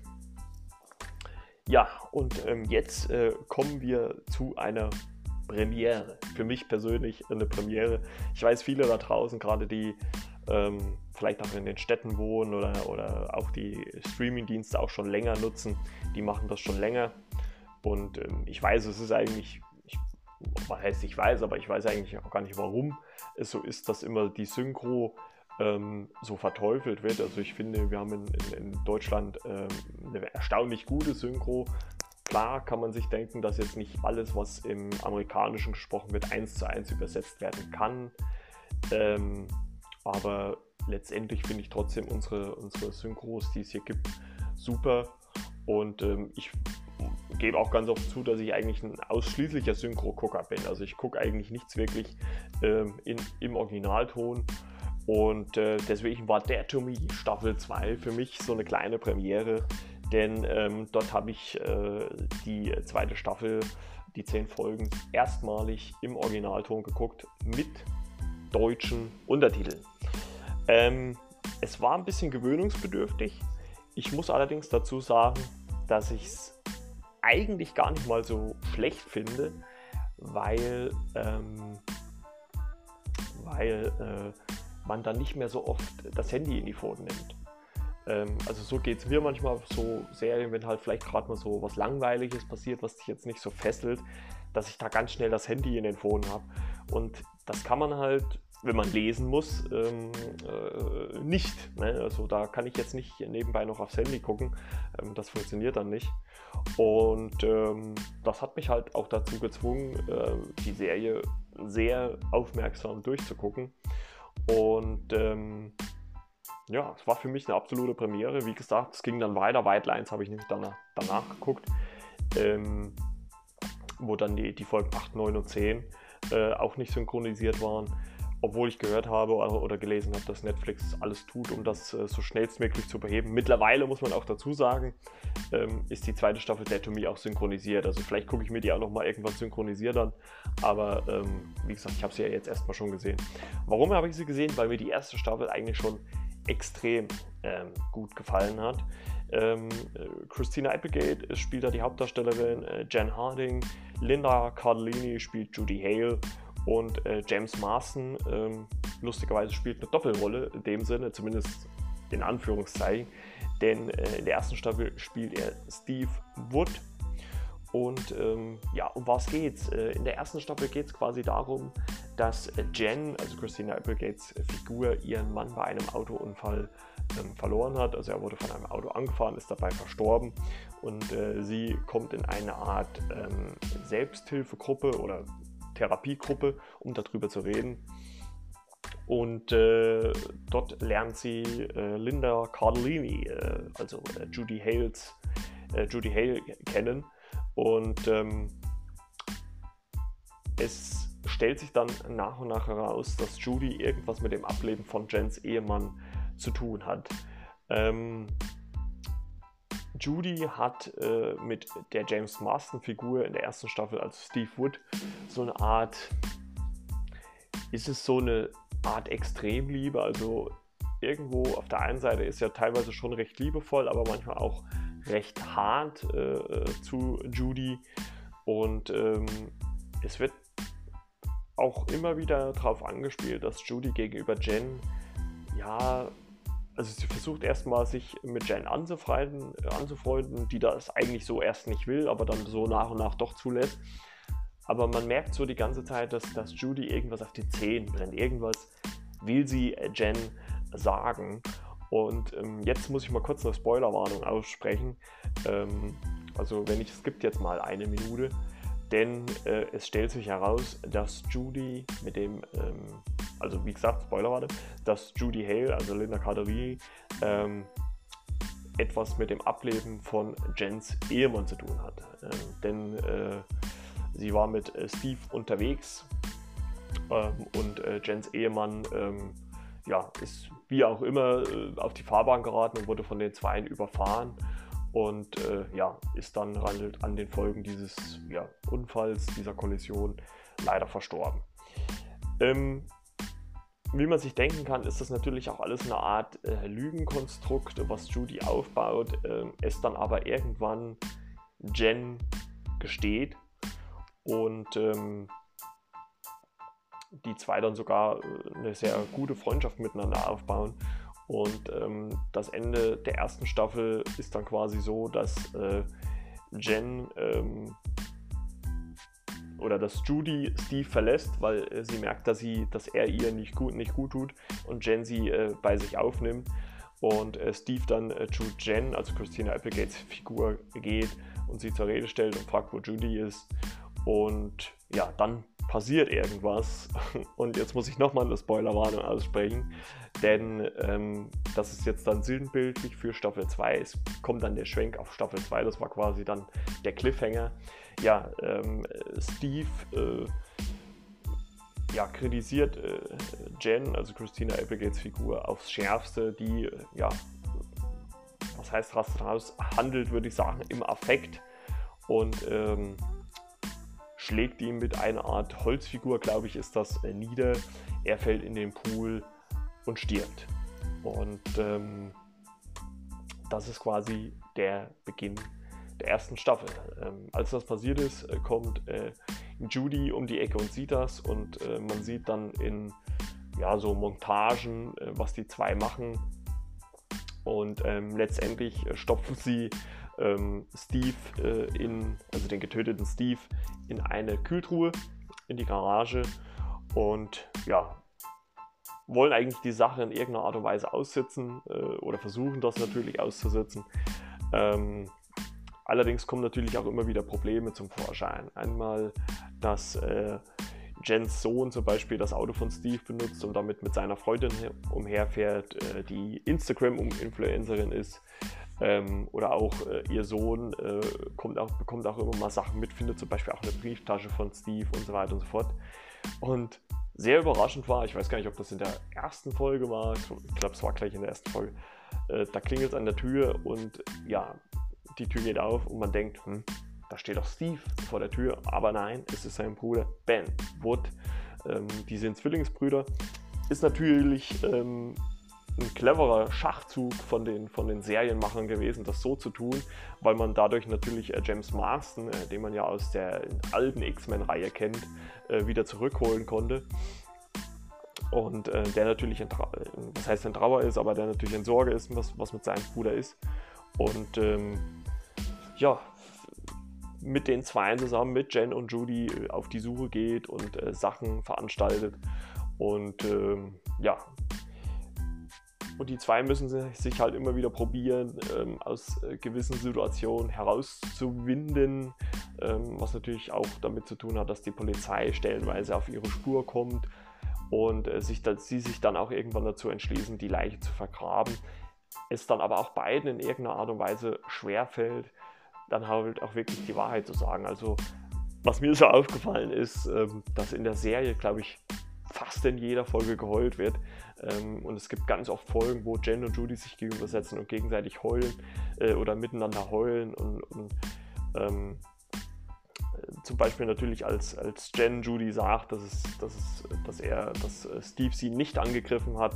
Ja, und ähm, jetzt äh, kommen wir zu einer Premiere. Für mich persönlich eine Premiere. Ich weiß, viele da draußen, gerade die ähm, vielleicht auch in den Städten wohnen oder, oder auch die Streaming-Dienste auch schon länger nutzen, die machen das schon länger. Und ähm, ich weiß, es ist eigentlich, ich, was heißt ich weiß, aber ich weiß eigentlich auch gar nicht, warum es so ist, dass immer die Synchro ähm, so verteufelt wird. Also ich finde, wir haben in, in, in Deutschland ähm, eine erstaunlich gute Synchro. Klar kann man sich denken, dass jetzt nicht alles, was im Amerikanischen gesprochen wird, eins zu eins übersetzt werden kann. Ähm, aber letztendlich finde ich trotzdem unsere, unsere Synchros, die es hier gibt, super. Und ähm, ich gebe auch ganz oft zu, dass ich eigentlich ein ausschließlicher Synchro-Gucker bin. Also ich gucke eigentlich nichts wirklich ähm, in, im Originalton. Und äh, deswegen war der to Me Staffel 2 für mich so eine kleine Premiere, denn ähm, dort habe ich äh, die zweite Staffel, die zehn Folgen, erstmalig im Originalton geguckt mit deutschen Untertiteln. Ähm, es war ein bisschen gewöhnungsbedürftig. Ich muss allerdings dazu sagen, dass ich es eigentlich gar nicht mal so schlecht finde, weil, ähm, weil äh, man dann nicht mehr so oft das Handy in die Pfoten nimmt. Ähm, also so geht es mir manchmal so Serien, wenn halt vielleicht gerade mal so was Langweiliges passiert, was dich jetzt nicht so fesselt, dass ich da ganz schnell das Handy in den Pfoten habe. Und das kann man halt, wenn man lesen muss, ähm, äh, nicht. Ne? Also da kann ich jetzt nicht nebenbei noch aufs Handy gucken. Ähm, das funktioniert dann nicht. Und ähm, das hat mich halt auch dazu gezwungen, äh, die Serie sehr aufmerksam durchzugucken. Und ähm, ja, es war für mich eine absolute Premiere. Wie gesagt, es ging dann weiter. White Lines habe ich nämlich danach, danach geguckt, ähm, wo dann die, die Folgen 8, 9 und 10 äh, auch nicht synchronisiert waren obwohl ich gehört habe oder gelesen habe, dass Netflix alles tut, um das äh, so schnellstmöglich zu beheben. Mittlerweile muss man auch dazu sagen, ähm, ist die zweite Staffel Dead to Me auch synchronisiert. Also vielleicht gucke ich mir die auch nochmal irgendwann synchronisiert an. Aber ähm, wie gesagt, ich habe sie ja jetzt erstmal schon gesehen. Warum habe ich sie gesehen? Weil mir die erste Staffel eigentlich schon extrem ähm, gut gefallen hat. Äh, Christina Applegate spielt da die Hauptdarstellerin, äh, Jen Harding, Linda Cardellini spielt Judy Hale und äh, James Marston, ähm, lustigerweise, spielt eine Doppelrolle in dem Sinne, zumindest in Anführungszeichen. Denn äh, in der ersten Staffel spielt er Steve Wood. Und ähm, ja, um was geht's? Äh, in der ersten Staffel geht es quasi darum, dass Jen, also Christina Applegates Figur, ihren Mann bei einem Autounfall ähm, verloren hat. Also er wurde von einem Auto angefahren, ist dabei verstorben und äh, sie kommt in eine Art ähm, Selbsthilfegruppe oder Therapiegruppe, um darüber zu reden. Und äh, dort lernt sie äh, Linda Cardellini, äh, also äh, Judy Hales, äh, Judy Hale kennen. Und ähm, es stellt sich dann nach und nach heraus, dass Judy irgendwas mit dem Ableben von Jens Ehemann zu tun hat. Ähm, Judy hat äh, mit der James Marston-Figur in der ersten Staffel, also Steve Wood, so eine Art, ist es so eine Art Extremliebe, also irgendwo auf der einen Seite ist ja teilweise schon recht liebevoll, aber manchmal auch recht hart äh, äh zu Judy. Und ähm, es wird auch immer wieder darauf angespielt, dass Judy gegenüber Jen ja also sie versucht erstmal sich mit Jen anzufreunden, anzufreunden, die das eigentlich so erst nicht will, aber dann so nach und nach doch zulässt. Aber man merkt so die ganze Zeit, dass, dass Judy irgendwas auf die Zehen brennt. Irgendwas will sie äh, Jen sagen. Und ähm, jetzt muss ich mal kurz eine Spoilerwarnung aussprechen. Ähm, also wenn ich, es gibt jetzt mal eine Minute, denn äh, es stellt sich heraus, dass Judy mit dem ähm, also wie gesagt, Spoiler warte, dass Judy Hale, also Linda Cardellini, ähm, etwas mit dem Ableben von Jens Ehemann zu tun hat. Ähm, denn äh, sie war mit äh, Steve unterwegs ähm, und äh, Jens Ehemann ähm, ja, ist wie auch immer äh, auf die Fahrbahn geraten und wurde von den Zweien überfahren. und äh, ja, ist dann an den Folgen dieses ja, Unfalls, dieser Kollision leider verstorben. Ähm, wie man sich denken kann, ist das natürlich auch alles eine Art äh, Lügenkonstrukt, was Judy aufbaut, äh, es dann aber irgendwann Jen gesteht und ähm, die zwei dann sogar äh, eine sehr gute Freundschaft miteinander aufbauen. Und ähm, das Ende der ersten Staffel ist dann quasi so, dass äh, Jen ähm, oder dass Judy Steve verlässt, weil äh, sie merkt, dass, sie, dass er ihr nicht gut, nicht gut tut und Jen sie äh, bei sich aufnimmt und äh, Steve dann äh, zu Jen, also Christina Applegates Figur, geht und sie zur Rede stellt und fragt, wo Judy ist und ja, dann passiert irgendwas. <laughs> Und jetzt muss ich nochmal eine Spoilerwarnung aussprechen, denn ähm, das ist jetzt dann sinnbildlich für Staffel 2. Es kommt dann der Schwenk auf Staffel 2, das war quasi dann der Cliffhanger. Ja, ähm, Steve äh, ja, kritisiert äh, Jen, also Christina Applegates Figur, aufs Schärfste, die, ja, was heißt raus, handelt, würde ich sagen, im Affekt. Und ähm, schlägt ihm mit einer Art Holzfigur, glaube ich, ist das, äh, nieder. Er fällt in den Pool und stirbt. Und ähm, das ist quasi der Beginn der ersten Staffel. Ähm, als das passiert ist, äh, kommt äh, Judy um die Ecke und sieht das und äh, man sieht dann in ja, so Montagen, äh, was die zwei machen. Und ähm, letztendlich äh, stopfen sie ähm, Steve äh, in, also den getöteten Steve, in eine Kühltruhe in die Garage und ja, wollen eigentlich die Sache in irgendeiner Art und Weise aussitzen oder versuchen das natürlich auszusitzen. Ähm, Allerdings kommen natürlich auch immer wieder Probleme zum Vorschein. Einmal, dass äh, Jens Sohn zum Beispiel das Auto von Steve benutzt und damit mit seiner Freundin umherfährt, äh, die Instagram-Influencerin ist. Ähm, oder auch äh, ihr Sohn äh, kommt auch, bekommt auch immer mal Sachen mit, findet zum Beispiel auch eine Brieftasche von Steve und so weiter und so fort. Und sehr überraschend war, ich weiß gar nicht, ob das in der ersten Folge war, ich glaube, es war gleich in der ersten Folge, äh, da klingelt es an der Tür und ja, die Tür geht auf und man denkt, hm, da steht doch Steve vor der Tür. Aber nein, es ist sein Bruder Ben Wood. Ähm, die sind Zwillingsbrüder. Ist natürlich ähm, ein cleverer Schachzug von den, von den Serienmachern gewesen, das so zu tun, weil man dadurch natürlich äh, James Marston, äh, den man ja aus der alten X-Men-Reihe kennt, äh, wieder zurückholen konnte. Und äh, der natürlich, in, was heißt in Trauer ist, aber der natürlich in Sorge ist, was, was mit seinem Bruder ist. Und ähm, ja, mit den zwei zusammen, mit Jen und Judy, äh, auf die Suche geht und äh, Sachen veranstaltet. Und ähm, ja, und die zwei müssen sich halt immer wieder probieren, ähm, aus äh, gewissen Situationen herauszuwinden, ähm, was natürlich auch damit zu tun hat, dass die Polizei stellenweise auf ihre Spur kommt und äh, sich, dass sie sich dann auch irgendwann dazu entschließen, die Leiche zu vergraben. Es dann aber auch beiden in irgendeiner Art und Weise schwerfällt, dann halt auch wirklich die Wahrheit zu sagen. Also was mir so aufgefallen ist, ähm, dass in der Serie, glaube ich, fast in jeder Folge geheult wird. Ähm, und es gibt ganz oft Folgen, wo Jen und Judy sich gegenübersetzen und gegenseitig heulen äh, oder miteinander heulen. Und, und ähm, zum Beispiel natürlich als, als Jen Judy sagt, dass, es, dass, es, dass er, dass äh, Steve sie nicht angegriffen hat,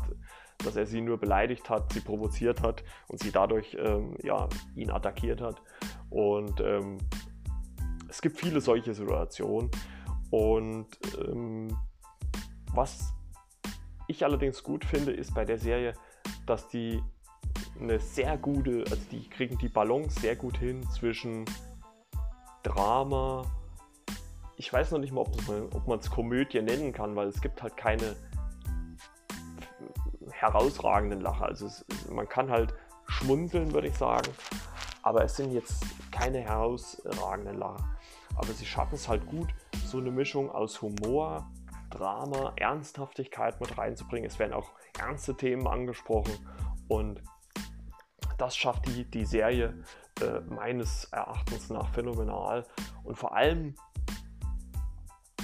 dass er sie nur beleidigt hat, sie provoziert hat und sie dadurch ähm, ja, ihn attackiert hat. Und ähm, es gibt viele solche Situationen. Und ähm, was ich allerdings gut finde, ist bei der Serie, dass die eine sehr gute, also die kriegen die Balance sehr gut hin zwischen Drama. Ich weiß noch nicht mal, ob man es Komödie nennen kann, weil es gibt halt keine herausragenden Lacher. Also es, man kann halt schmunzeln, würde ich sagen, aber es sind jetzt keine herausragenden Lacher. Aber sie schaffen es halt gut, so eine Mischung aus Humor, Drama, Ernsthaftigkeit mit reinzubringen. Es werden auch ernste Themen angesprochen und das schafft die, die Serie äh, meines Erachtens nach phänomenal. Und vor allem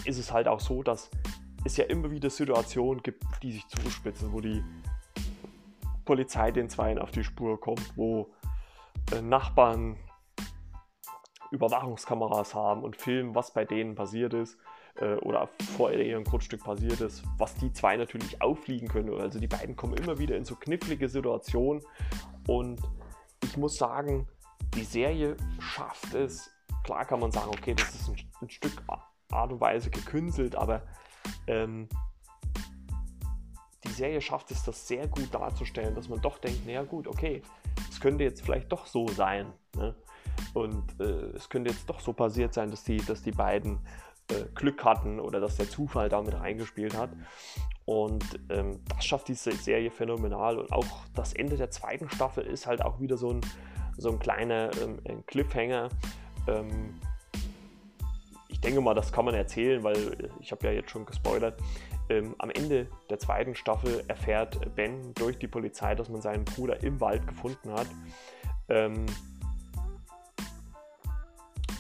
ist es halt auch so, dass es ja immer wieder Situationen gibt, die sich zuspitzen, wo die Polizei den Zweien auf die Spur kommt, wo äh, Nachbarn Überwachungskameras haben und filmen, was bei denen passiert ist äh, oder vor ihrem Grundstück passiert ist, was die zwei natürlich auffliegen können. Also die beiden kommen immer wieder in so knifflige Situationen und ich muss sagen, die Serie schafft es, klar kann man sagen, okay, das ist ein, ein Stück Art und Weise gekünstelt, aber ähm, die Serie schafft es, das sehr gut darzustellen, dass man doch denkt, naja gut, okay, es könnte jetzt vielleicht doch so sein. Ne? Und äh, es könnte jetzt doch so passiert sein, dass die, dass die beiden äh, Glück hatten oder dass der Zufall damit reingespielt hat. Und ähm, das schafft diese Serie phänomenal. Und auch das Ende der zweiten Staffel ist halt auch wieder so ein, so ein kleiner ähm, ein Cliffhanger. Ähm, ich denke mal, das kann man erzählen, weil ich habe ja jetzt schon gespoilert. Ähm, am Ende der zweiten Staffel erfährt Ben durch die Polizei, dass man seinen Bruder im Wald gefunden hat. Ähm,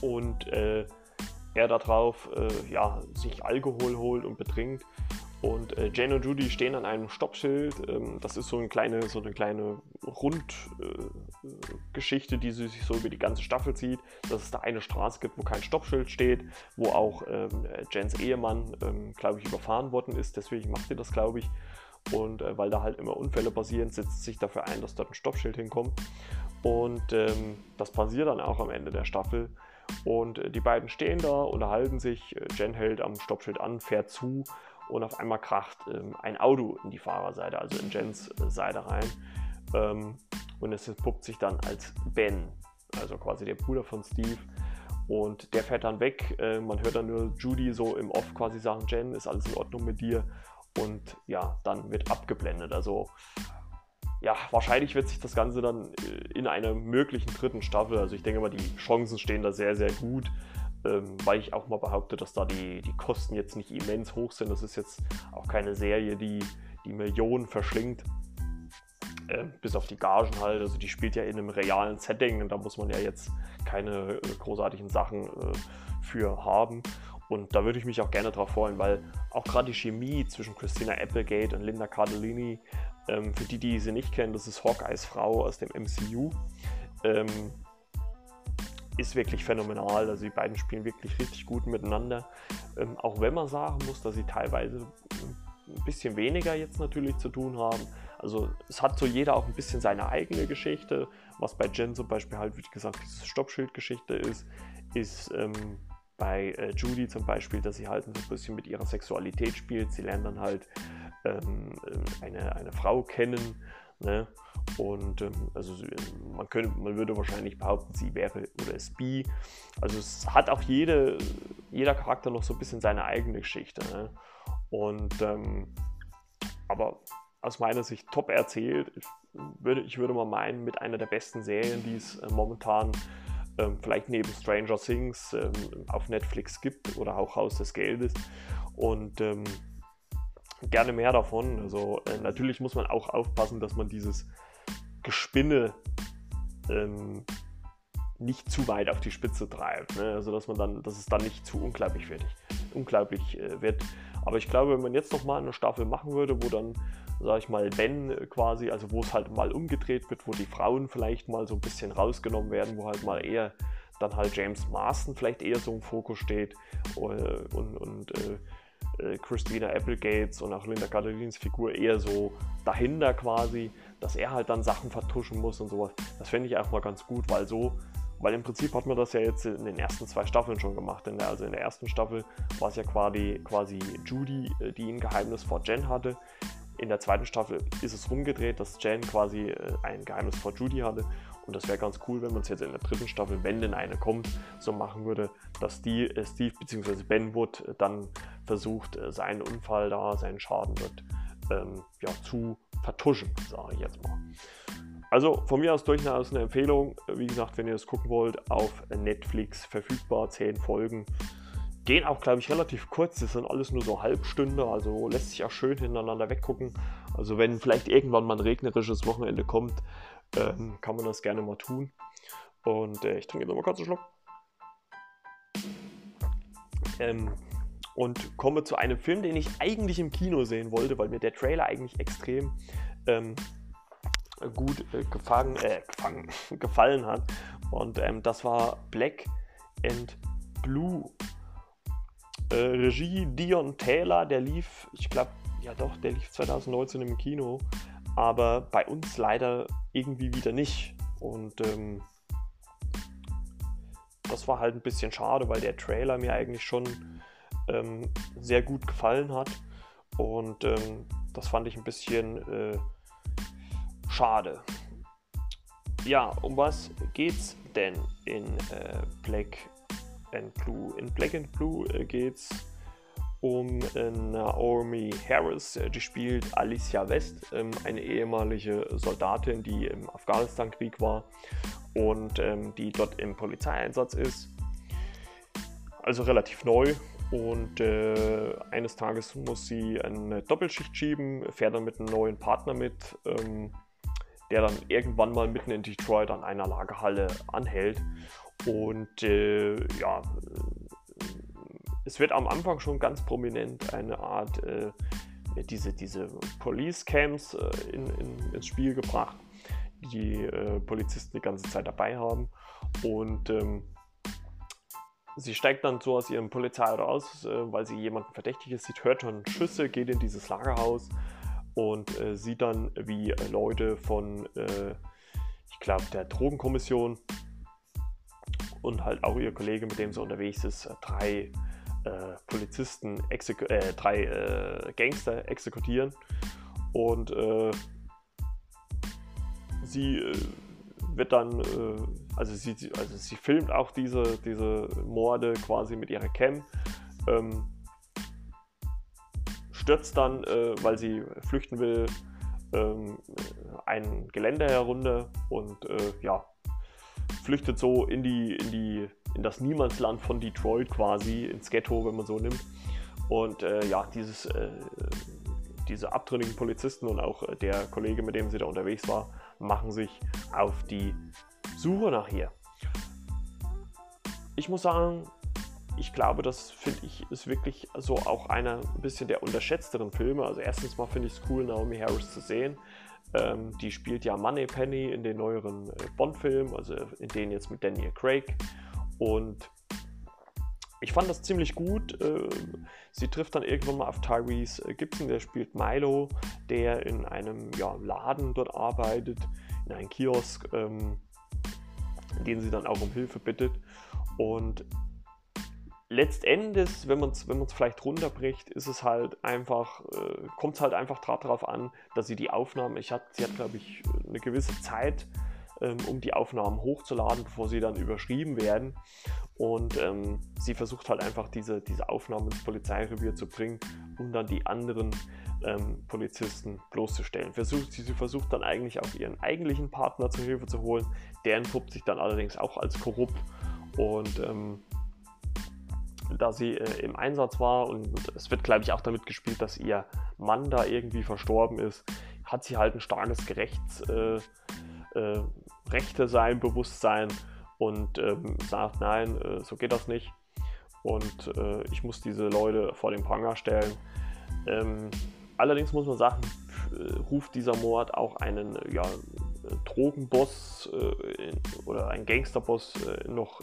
und äh, er darauf äh, ja, sich Alkohol holt und betrinkt. Und äh, Jane und Judy stehen an einem Stoppschild. Ähm, das ist so eine kleine, so eine kleine Rundgeschichte, äh, die sich so über die ganze Staffel zieht. Dass es da eine Straße gibt, wo kein Stoppschild steht, wo auch ähm, Jens Ehemann, ähm, glaube ich, überfahren worden ist. Deswegen macht sie das, glaube ich. Und äh, weil da halt immer Unfälle passieren, setzt sich dafür ein, dass dort ein Stoppschild hinkommt. Und ähm, das passiert dann auch am Ende der Staffel. Und äh, die beiden stehen da, unterhalten sich. Äh, Jen hält am Stoppschild an, fährt zu und auf einmal kracht ähm, ein Auto in die Fahrerseite, also in Jens äh, Seite rein. Ähm, und es puppt sich dann als Ben, also quasi der Bruder von Steve. Und der fährt dann weg. Äh, man hört dann nur Judy so im Off quasi sagen: Jen, ist alles in Ordnung mit dir? Und ja, dann wird abgeblendet. Also ja, wahrscheinlich wird sich das Ganze dann äh, in einer möglichen dritten Staffel, also ich denke mal, die Chancen stehen da sehr, sehr gut, ähm, weil ich auch mal behaupte, dass da die, die Kosten jetzt nicht immens hoch sind. Das ist jetzt auch keine Serie, die die Millionen verschlingt. Äh, bis auf die Gagen halt, also die spielt ja in einem realen Setting und da muss man ja jetzt keine äh, großartigen Sachen äh, für haben. Und da würde ich mich auch gerne drauf freuen, weil auch gerade die Chemie zwischen Christina Applegate und Linda Cardellini ähm, für die, die sie nicht kennen, das ist Hawkeyes Frau aus dem MCU. Ähm, ist wirklich phänomenal. Also die beiden spielen wirklich richtig gut miteinander. Ähm, auch wenn man sagen muss, dass sie teilweise ein bisschen weniger jetzt natürlich zu tun haben. Also es hat so jeder auch ein bisschen seine eigene Geschichte. Was bei Jen zum Beispiel halt, wie gesagt, diese Stoppschildgeschichte ist, ist ähm, bei äh, Judy zum Beispiel, dass sie halt ein bisschen mit ihrer Sexualität spielt. Sie lernt dann halt ähm, äh, eine, eine Frau kennen. Ne? Und ähm, also man, könnte, man würde wahrscheinlich behaupten, sie wäre oder ist bi. Also es hat auch jede, jeder Charakter noch so ein bisschen seine eigene Geschichte. Ne? Und ähm, aber aus meiner Sicht top erzählt. Ich würde, ich würde mal meinen, mit einer der besten Serien, die es äh, momentan ähm, vielleicht neben Stranger Things ähm, auf Netflix gibt oder auch Haus des Geldes. Und ähm, gerne mehr davon. Also äh, natürlich muss man auch aufpassen, dass man dieses Gespinne ähm, nicht zu weit auf die Spitze treibt. Ne? Also dass man dann, dass es dann nicht zu unglaublich wird. Unglaublich äh, wird. Aber ich glaube, wenn man jetzt noch mal eine Staffel machen würde, wo dann, sage ich mal, Ben quasi, also wo es halt mal umgedreht wird, wo die Frauen vielleicht mal so ein bisschen rausgenommen werden, wo halt mal eher dann halt James Marston vielleicht eher so im Fokus steht äh, und, und äh, äh, Christina Applegates und auch Linda Cardellins Figur eher so dahinter quasi, dass er halt dann Sachen vertuschen muss und sowas. Das fände ich auch mal ganz gut, weil so, weil im Prinzip hat man das ja jetzt in den ersten zwei Staffeln schon gemacht. In der, also in der ersten Staffel war es ja quasi, quasi Judy, äh, die ein Geheimnis vor Jen hatte. In der zweiten Staffel ist es rumgedreht, dass Jen quasi äh, ein Geheimnis vor Judy hatte. Und das wäre ganz cool, wenn man es jetzt in der dritten Staffel, wenn denn eine kommt, so machen würde, dass die, äh, Steve bzw. Ben Wood äh, dann versucht, seinen Unfall da, seinen Schaden dort ähm, ja, zu vertuschen, sage ich jetzt mal. Also von mir aus durchaus eine Empfehlung. Wie gesagt, wenn ihr das gucken wollt, auf Netflix verfügbar, 10 Folgen. Gehen auch, glaube ich, relativ kurz. Das sind alles nur so Halbstunde, also lässt sich auch schön hintereinander weggucken. Also wenn vielleicht irgendwann mal ein regnerisches Wochenende kommt, ähm, kann man das gerne mal tun. Und äh, ich trinke jetzt nochmal kurz einen Schluck. Ähm, und komme zu einem Film, den ich eigentlich im Kino sehen wollte, weil mir der Trailer eigentlich extrem ähm, gut äh, gefangen, äh, gefangen, <laughs> gefallen hat. Und ähm, das war Black and Blue. Äh, Regie Dion Taylor, der lief, ich glaube, ja doch, der lief 2019 im Kino, aber bei uns leider irgendwie wieder nicht. Und ähm, das war halt ein bisschen schade, weil der Trailer mir eigentlich schon ähm, sehr gut gefallen hat. Und ähm, das fand ich ein bisschen äh, schade. Ja, um was geht's denn in äh, Black and Blue? In Black and Blue äh, geht's um äh, Naomi Harris. Äh, die spielt Alicia West, ähm, eine ehemalige Soldatin, die im Afghanistan-Krieg war und ähm, die dort im Polizeieinsatz ist. Also relativ neu. Und äh, eines Tages muss sie eine Doppelschicht schieben, fährt dann mit einem neuen Partner mit, ähm, der dann irgendwann mal mitten in Detroit an einer Lagerhalle anhält. Und äh, ja, es wird am Anfang schon ganz prominent eine Art äh, diese, diese Police Camps äh, in, in, ins Spiel gebracht, die äh, Polizisten die ganze Zeit dabei haben. Und ähm, sie steigt dann so aus ihrem Polizeiauto aus, äh, weil sie jemanden Verdächtiges sieht, hört schon Schüsse, geht in dieses Lagerhaus und äh, sieht dann, wie Leute von, ich glaube, der Drogenkommission und halt auch ihr Kollege, mit dem sie unterwegs ist, äh, drei äh, Polizisten, drei Gangster exekutieren. Und sie wird dann, äh, also, sie, also sie filmt auch diese, diese Morde quasi mit ihrer Cam, ähm, stürzt dann, äh, weil sie flüchten will, ähm, ein Geländer herunter und äh, ja, flüchtet so in die, in die, in das Niemandsland von Detroit quasi, ins Ghetto, wenn man so nimmt. Und äh, ja, dieses, äh, diese abtrünnigen Polizisten und auch äh, der Kollege, mit dem sie da unterwegs war, machen sich auf die Suche nach ihr. Ich muss sagen, ich glaube, das finde ich ist wirklich so auch einer ein bisschen der unterschätzteren Filme. Also erstens mal finde ich es cool, Naomi Harris zu sehen. Ähm, die spielt ja Money Penny in den neueren äh, Bond-Filmen, also in denen jetzt mit Daniel Craig. Und ich fand das ziemlich gut. Äh, sie trifft dann irgendwann mal auf Tyrese Gibson, der spielt Milo, der in einem ja, Laden dort arbeitet, in einem Kiosk, ähm, in dem sie dann auch um Hilfe bittet. Und letztendlich, wenn man es wenn vielleicht runterbricht, ist es halt einfach, äh, kommt es halt einfach darauf an, dass sie die Aufnahmen, ich hat, sie hat glaube ich eine gewisse Zeit, ähm, um die Aufnahmen hochzuladen, bevor sie dann überschrieben werden. Und ähm, sie versucht halt einfach diese, diese Aufnahmen ins Polizeirevier zu bringen, um dann die anderen ähm, Polizisten bloßzustellen. Versucht, sie, sie versucht dann eigentlich auch ihren eigentlichen Partner zur Hilfe zu holen. Der entpuppt sich dann allerdings auch als korrupt. Und ähm, da sie äh, im Einsatz war und es wird, glaube ich, auch damit gespielt, dass ihr Mann da irgendwie verstorben ist, hat sie halt ein starkes Gerechts, äh, äh, Rechte sein Bewusstsein und ähm, sagt, nein, äh, so geht das nicht. Und äh, ich muss diese Leute vor den Pranger stellen. Ähm, allerdings muss man sagen, äh, ruft dieser Mord auch einen ja, Drogenboss äh, oder einen Gangsterboss äh, noch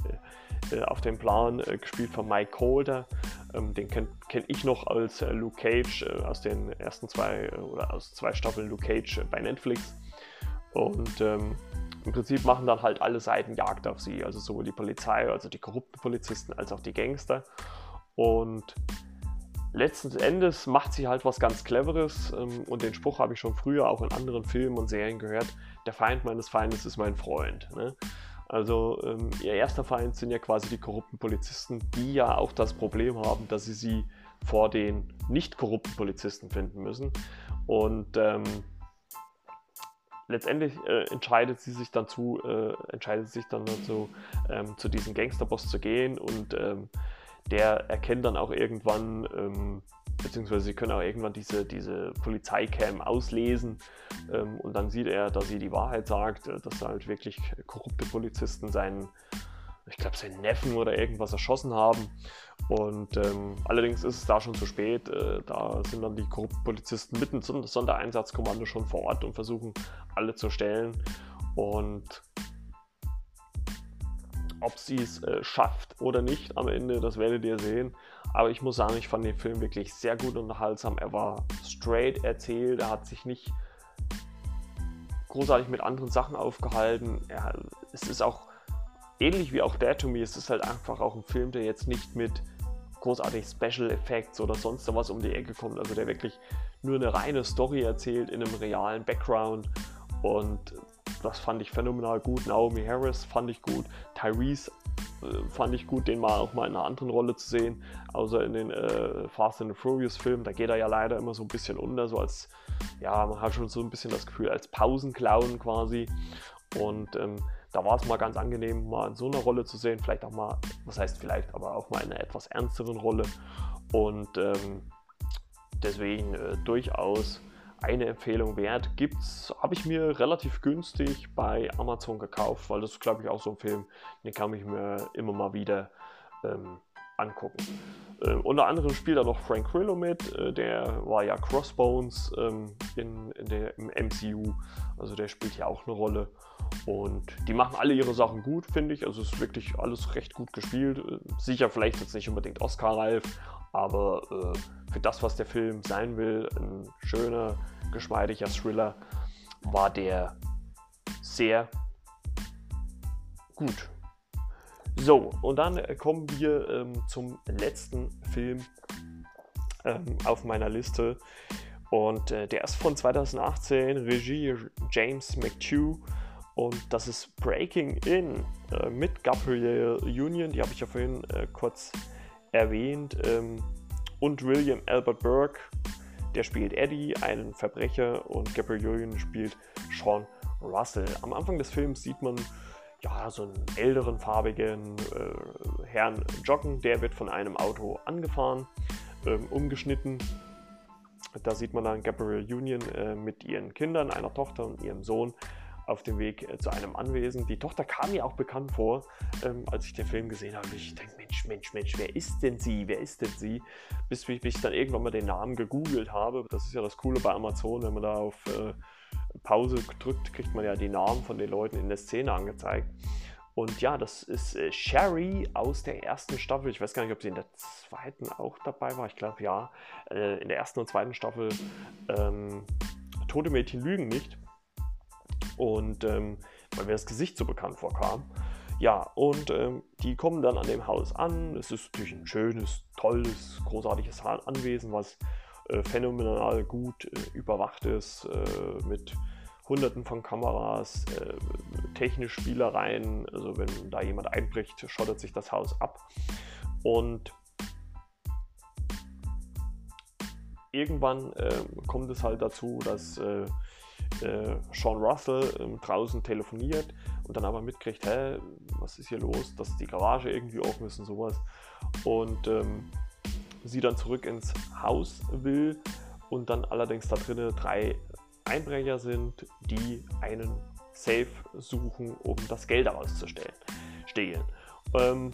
äh, auf den Plan, gespielt von Mike Holder. Ähm, den kenne kenn ich noch als Luke Cage aus den ersten zwei oder aus zwei Staffeln Luke Cage bei Netflix. Und ähm, im Prinzip machen dann halt alle Seiten Jagd auf sie, also sowohl die Polizei, also die korrupten Polizisten, als auch die Gangster. Und letzten Endes macht sie halt was ganz Cleveres ähm, und den Spruch habe ich schon früher auch in anderen Filmen und Serien gehört, der Feind meines Feindes ist mein Freund. Ne? Also ähm, ihr erster Feind sind ja quasi die korrupten Polizisten, die ja auch das Problem haben, dass sie sie vor den nicht korrupten Polizisten finden müssen. Und ähm, letztendlich äh, entscheidet sie sich dann zu, äh, entscheidet sich dann dazu, ähm, zu diesem Gangsterboss zu gehen und ähm, der erkennt dann auch irgendwann, ähm, beziehungsweise sie können auch irgendwann diese, diese Polizeicam auslesen ähm, und dann sieht er, dass sie die Wahrheit sagt, äh, dass halt wirklich korrupte Polizisten seinen ich glaube, seinen Neffen oder irgendwas erschossen haben. Und ähm, allerdings ist es da schon zu spät. Äh, da sind dann die Polizisten mitten zum Sondereinsatzkommando schon vor Ort und versuchen alle zu stellen. Und ob sie es äh, schafft oder nicht am Ende, das werdet ihr sehen. Aber ich muss sagen, ich fand den Film wirklich sehr gut unterhaltsam. Er war straight erzählt, er hat sich nicht großartig mit anderen Sachen aufgehalten. Er, es ist auch ähnlich wie auch Dare to Me, es ist halt einfach auch ein Film, der jetzt nicht mit großartig Special Effects oder sonst was um die Ecke kommt. Also der wirklich nur eine reine Story erzählt in einem realen Background. Und das fand ich phänomenal gut. Naomi Harris fand ich gut. Tyrese äh, fand ich gut, den mal auch mal in einer anderen Rolle zu sehen. Außer in den äh, Fast and the Furious Filmen. Da geht er ja leider immer so ein bisschen unter. So als, ja, man hat schon so ein bisschen das Gefühl, als Pausenclown quasi. Und ähm, da war es mal ganz angenehm, mal in so einer Rolle zu sehen. Vielleicht auch mal, was heißt vielleicht, aber auch mal in einer etwas ernsteren Rolle. Und ähm, deswegen äh, durchaus eine Empfehlung wert. Gibt's, habe ich mir relativ günstig bei Amazon gekauft, weil das ist, glaube ich, auch so ein Film, den kann ich mir immer mal wieder ähm, angucken. Ähm, unter anderem spielt da noch Frank Grillo mit, äh, der war ja Crossbones ähm, in, in der, im MCU, also der spielt ja auch eine Rolle. Und die machen alle ihre Sachen gut, finde ich. Also es ist wirklich alles recht gut gespielt. Äh, sicher vielleicht jetzt nicht unbedingt Oscar-reif, aber äh, für das, was der Film sein will, ein schöner, geschmeidiger Thriller, war der sehr gut. So, und dann kommen wir ähm, zum letzten Film ähm, auf meiner Liste. Und äh, der ist von 2018, Regie James McTew. Und das ist Breaking In äh, mit Gabrielle Union, die habe ich ja vorhin äh, kurz erwähnt. Ähm, und William Albert Burke, der spielt Eddie, einen Verbrecher. Und Gabrielle Union spielt Sean Russell. Am Anfang des Films sieht man ja, so einen älteren, farbigen äh, Herrn joggen. Der wird von einem Auto angefahren, ähm, umgeschnitten. Da sieht man dann Gabrielle Union äh, mit ihren Kindern, einer Tochter und ihrem Sohn auf dem Weg äh, zu einem Anwesen. Die Tochter kam mir auch bekannt vor, ähm, als ich den Film gesehen habe. Ich denke, Mensch, Mensch, Mensch, wer ist denn sie? Wer ist denn sie? Bis, bis ich dann irgendwann mal den Namen gegoogelt habe. Das ist ja das Coole bei Amazon, wenn man da auf äh, Pause drückt, kriegt man ja die Namen von den Leuten in der Szene angezeigt. Und ja, das ist äh, Sherry aus der ersten Staffel. Ich weiß gar nicht, ob sie in der zweiten auch dabei war. Ich glaube ja. Äh, in der ersten und zweiten Staffel ähm, Tote Mädchen lügen nicht. Und ähm, weil mir das Gesicht so bekannt vorkam. Ja, und ähm, die kommen dann an dem Haus an. Es ist natürlich ein schönes, tolles, großartiges Anwesen, was äh, phänomenal gut äh, überwacht ist, äh, mit hunderten von Kameras, äh, technisch Spielereien. Also wenn da jemand einbricht, schottet sich das Haus ab. Und irgendwann ähm, kommt es halt dazu, dass äh, Sean Russell ähm, draußen telefoniert und dann aber mitkriegt, hä, was ist hier los, dass die Garage irgendwie offen ist und sowas. Und ähm, sie dann zurück ins Haus will und dann allerdings da drinnen drei Einbrecher sind, die einen Safe suchen, um das Geld zu stehlen. Ähm,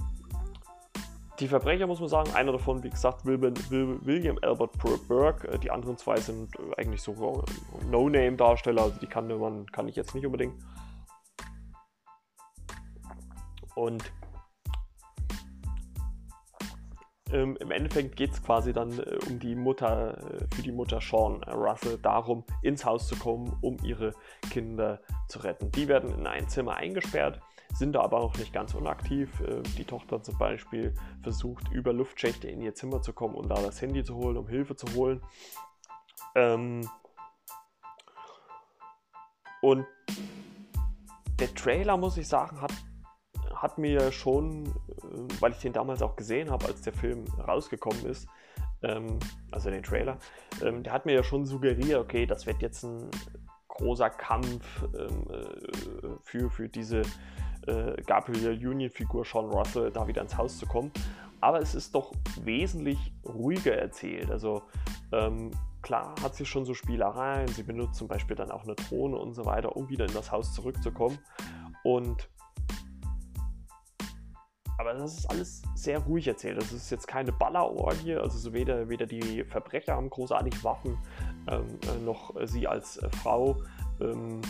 die Verbrecher, muss man sagen, einer davon, wie gesagt, William Albert Burke. Äh, die anderen zwei sind äh, eigentlich so No-Name-Darsteller, also die kannte man, kann ich jetzt nicht unbedingt. Und ähm, im Endeffekt geht es quasi dann äh, um die Mutter, äh, für die Mutter Sean Russell darum, ins Haus zu kommen, um ihre Kinder zu retten. Die werden in ein Zimmer eingesperrt sind da aber auch nicht ganz unaktiv. Äh, die Tochter zum Beispiel versucht über Luftschächte in ihr Zimmer zu kommen und da das Handy zu holen, um Hilfe zu holen. Ähm und der Trailer, muss ich sagen, hat, hat mir schon, äh, weil ich den damals auch gesehen habe, als der Film rausgekommen ist, ähm, also den Trailer, ähm, der hat mir ja schon suggeriert, okay, das wird jetzt ein großer Kampf äh, für, für diese äh, Gabriel Union-Figur Sean Russell da wieder ins Haus zu kommen. Aber es ist doch wesentlich ruhiger erzählt. Also ähm, klar hat sie schon so Spielereien, sie benutzt zum Beispiel dann auch eine Drohne und so weiter, um wieder in das Haus zurückzukommen. Und aber das ist alles sehr ruhig erzählt. Das ist jetzt keine Ballerorgie, also so weder, weder die Verbrecher haben großartig Waffen, ähm, äh, noch sie als Frau. Ähm,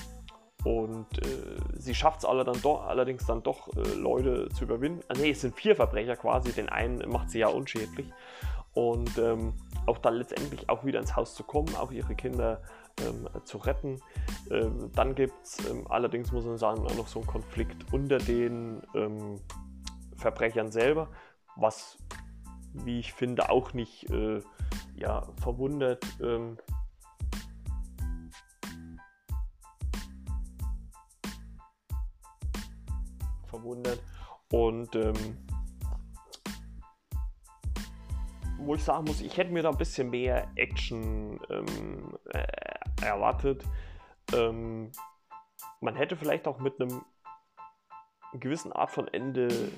und äh, sie schafft es allerdings dann doch, äh, Leute zu überwinden. Ah, nee, es sind vier Verbrecher quasi. Den einen macht sie ja unschädlich. Und ähm, auch dann letztendlich auch wieder ins Haus zu kommen, auch ihre Kinder ähm, zu retten. Ähm, dann gibt es ähm, allerdings, muss man sagen, auch noch so einen Konflikt unter den ähm, Verbrechern selber, was, wie ich finde, auch nicht äh, ja, verwundert. Verwundert. Und ähm, wo ich sagen muss, ich hätte mir da ein bisschen mehr Action ähm, äh, erwartet. Ähm, man hätte vielleicht auch mit einem gewissen Art von Ende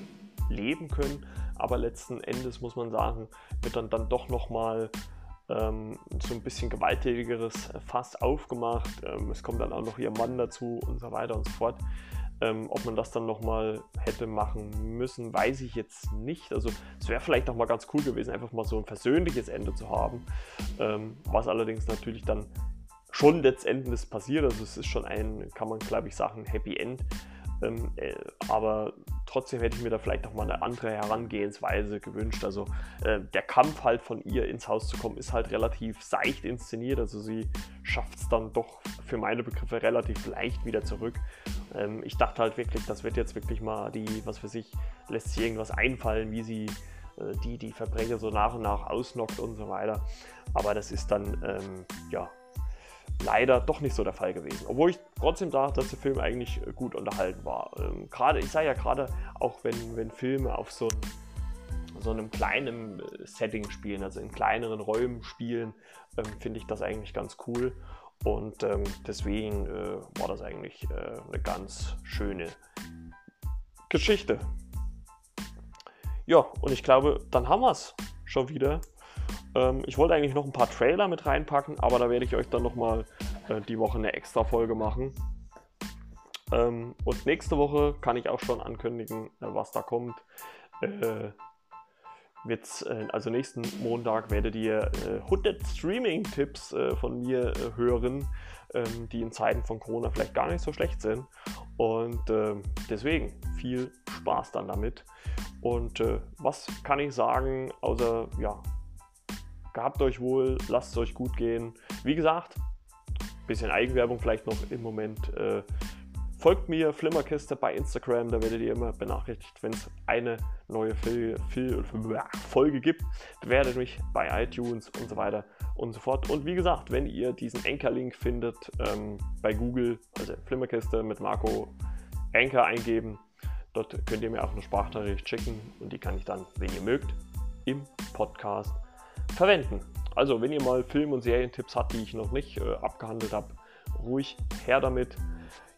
leben können, aber letzten Endes muss man sagen, wird dann, dann doch nochmal ähm, so ein bisschen gewalttätigeres Fass aufgemacht. Ähm, es kommt dann auch noch ihr Mann dazu und so weiter und so fort. Ähm, ob man das dann nochmal hätte machen müssen, weiß ich jetzt nicht. Also es wäre vielleicht auch mal ganz cool gewesen, einfach mal so ein versöhnliches Ende zu haben. Ähm, was allerdings natürlich dann schon letztendlich passiert. Also es ist schon ein, kann man glaube ich sagen, Happy End. Ähm, äh, aber trotzdem hätte ich mir da vielleicht noch mal eine andere Herangehensweise gewünscht. Also äh, der Kampf halt von ihr ins Haus zu kommen, ist halt relativ seicht inszeniert. Also sie schafft es dann doch für meine Begriffe relativ leicht wieder zurück. Ähm, ich dachte halt wirklich, das wird jetzt wirklich mal die, was für sich, lässt sich irgendwas einfallen, wie sie äh, die, die Verbrecher so nach und nach ausnockt und so weiter. Aber das ist dann, ähm, ja, leider doch nicht so der Fall gewesen. Obwohl ich trotzdem dachte, dass der Film eigentlich äh, gut unterhalten war. Ähm, gerade, ich sage ja gerade, auch wenn, wenn Filme auf so, so einem kleinen äh, Setting spielen, also in kleineren Räumen spielen, ähm, finde ich das eigentlich ganz cool. Und ähm, deswegen äh, war das eigentlich äh, eine ganz schöne Geschichte. Ja, und ich glaube, dann haben wir es schon wieder. Ähm, ich wollte eigentlich noch ein paar Trailer mit reinpacken, aber da werde ich euch dann nochmal äh, die Woche eine extra Folge machen. Ähm, und nächste Woche kann ich auch schon ankündigen, äh, was da kommt. Äh, wird's, äh, also nächsten Montag werdet ihr 100 äh, Streaming-Tipps äh, von mir hören, ähm, die in Zeiten von Corona vielleicht gar nicht so schlecht sind. Und ähm, deswegen viel Spaß dann damit. Und was kann ich sagen, außer ja, Gehabt euch wohl, lasst es euch gut gehen. Wie gesagt, bisschen Eigenwerbung vielleicht noch im Moment. Äh, folgt mir, Flimmerkiste bei Instagram, da werdet ihr immer benachrichtigt, wenn es eine neue Fil Fil Folge gibt. Bewertet mich bei iTunes und so weiter und so fort. Und wie gesagt, wenn ihr diesen Anchor-Link findet ähm, bei Google, also Flimmerkiste mit Marco Anchor eingeben, dort könnt ihr mir auch eine Sprachnachricht schicken und die kann ich dann, wenn ihr mögt, im Podcast verwenden. Also, wenn ihr mal Film- und Serientipps habt, die ich noch nicht äh, abgehandelt habe, ruhig her damit.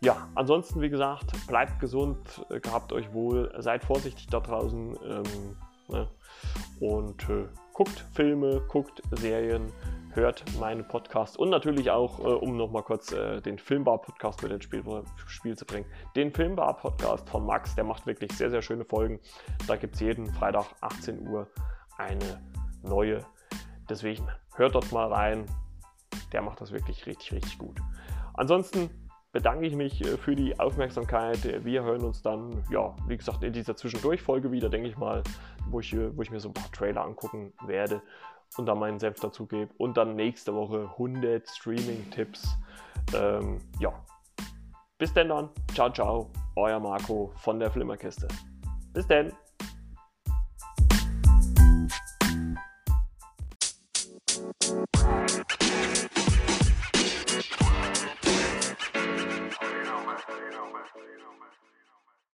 Ja, ansonsten, wie gesagt, bleibt gesund, äh, gehabt euch wohl, seid vorsichtig da draußen ähm, ne? und äh, guckt Filme, guckt Serien, hört meinen Podcast und natürlich auch, äh, um nochmal kurz äh, den Filmbar-Podcast mit ins Spiel, Spiel, zu bringen, den Filmbar-Podcast von Max, der macht wirklich sehr, sehr schöne Folgen. Da gibt es jeden Freitag 18 Uhr eine neue Deswegen hört dort mal rein. Der macht das wirklich richtig, richtig gut. Ansonsten bedanke ich mich äh, für die Aufmerksamkeit. Wir hören uns dann, ja, wie gesagt, in dieser Zwischendurchfolge wieder, denke ich mal, wo ich, wo ich mir so ein paar Trailer angucken werde und dann meinen Senf dazu gebe. Und dann nächste Woche 100 Streaming-Tipps. Ähm, ja, bis denn dann. Ciao, ciao. Euer Marco von der Flimmerkiste. Bis denn. Bye.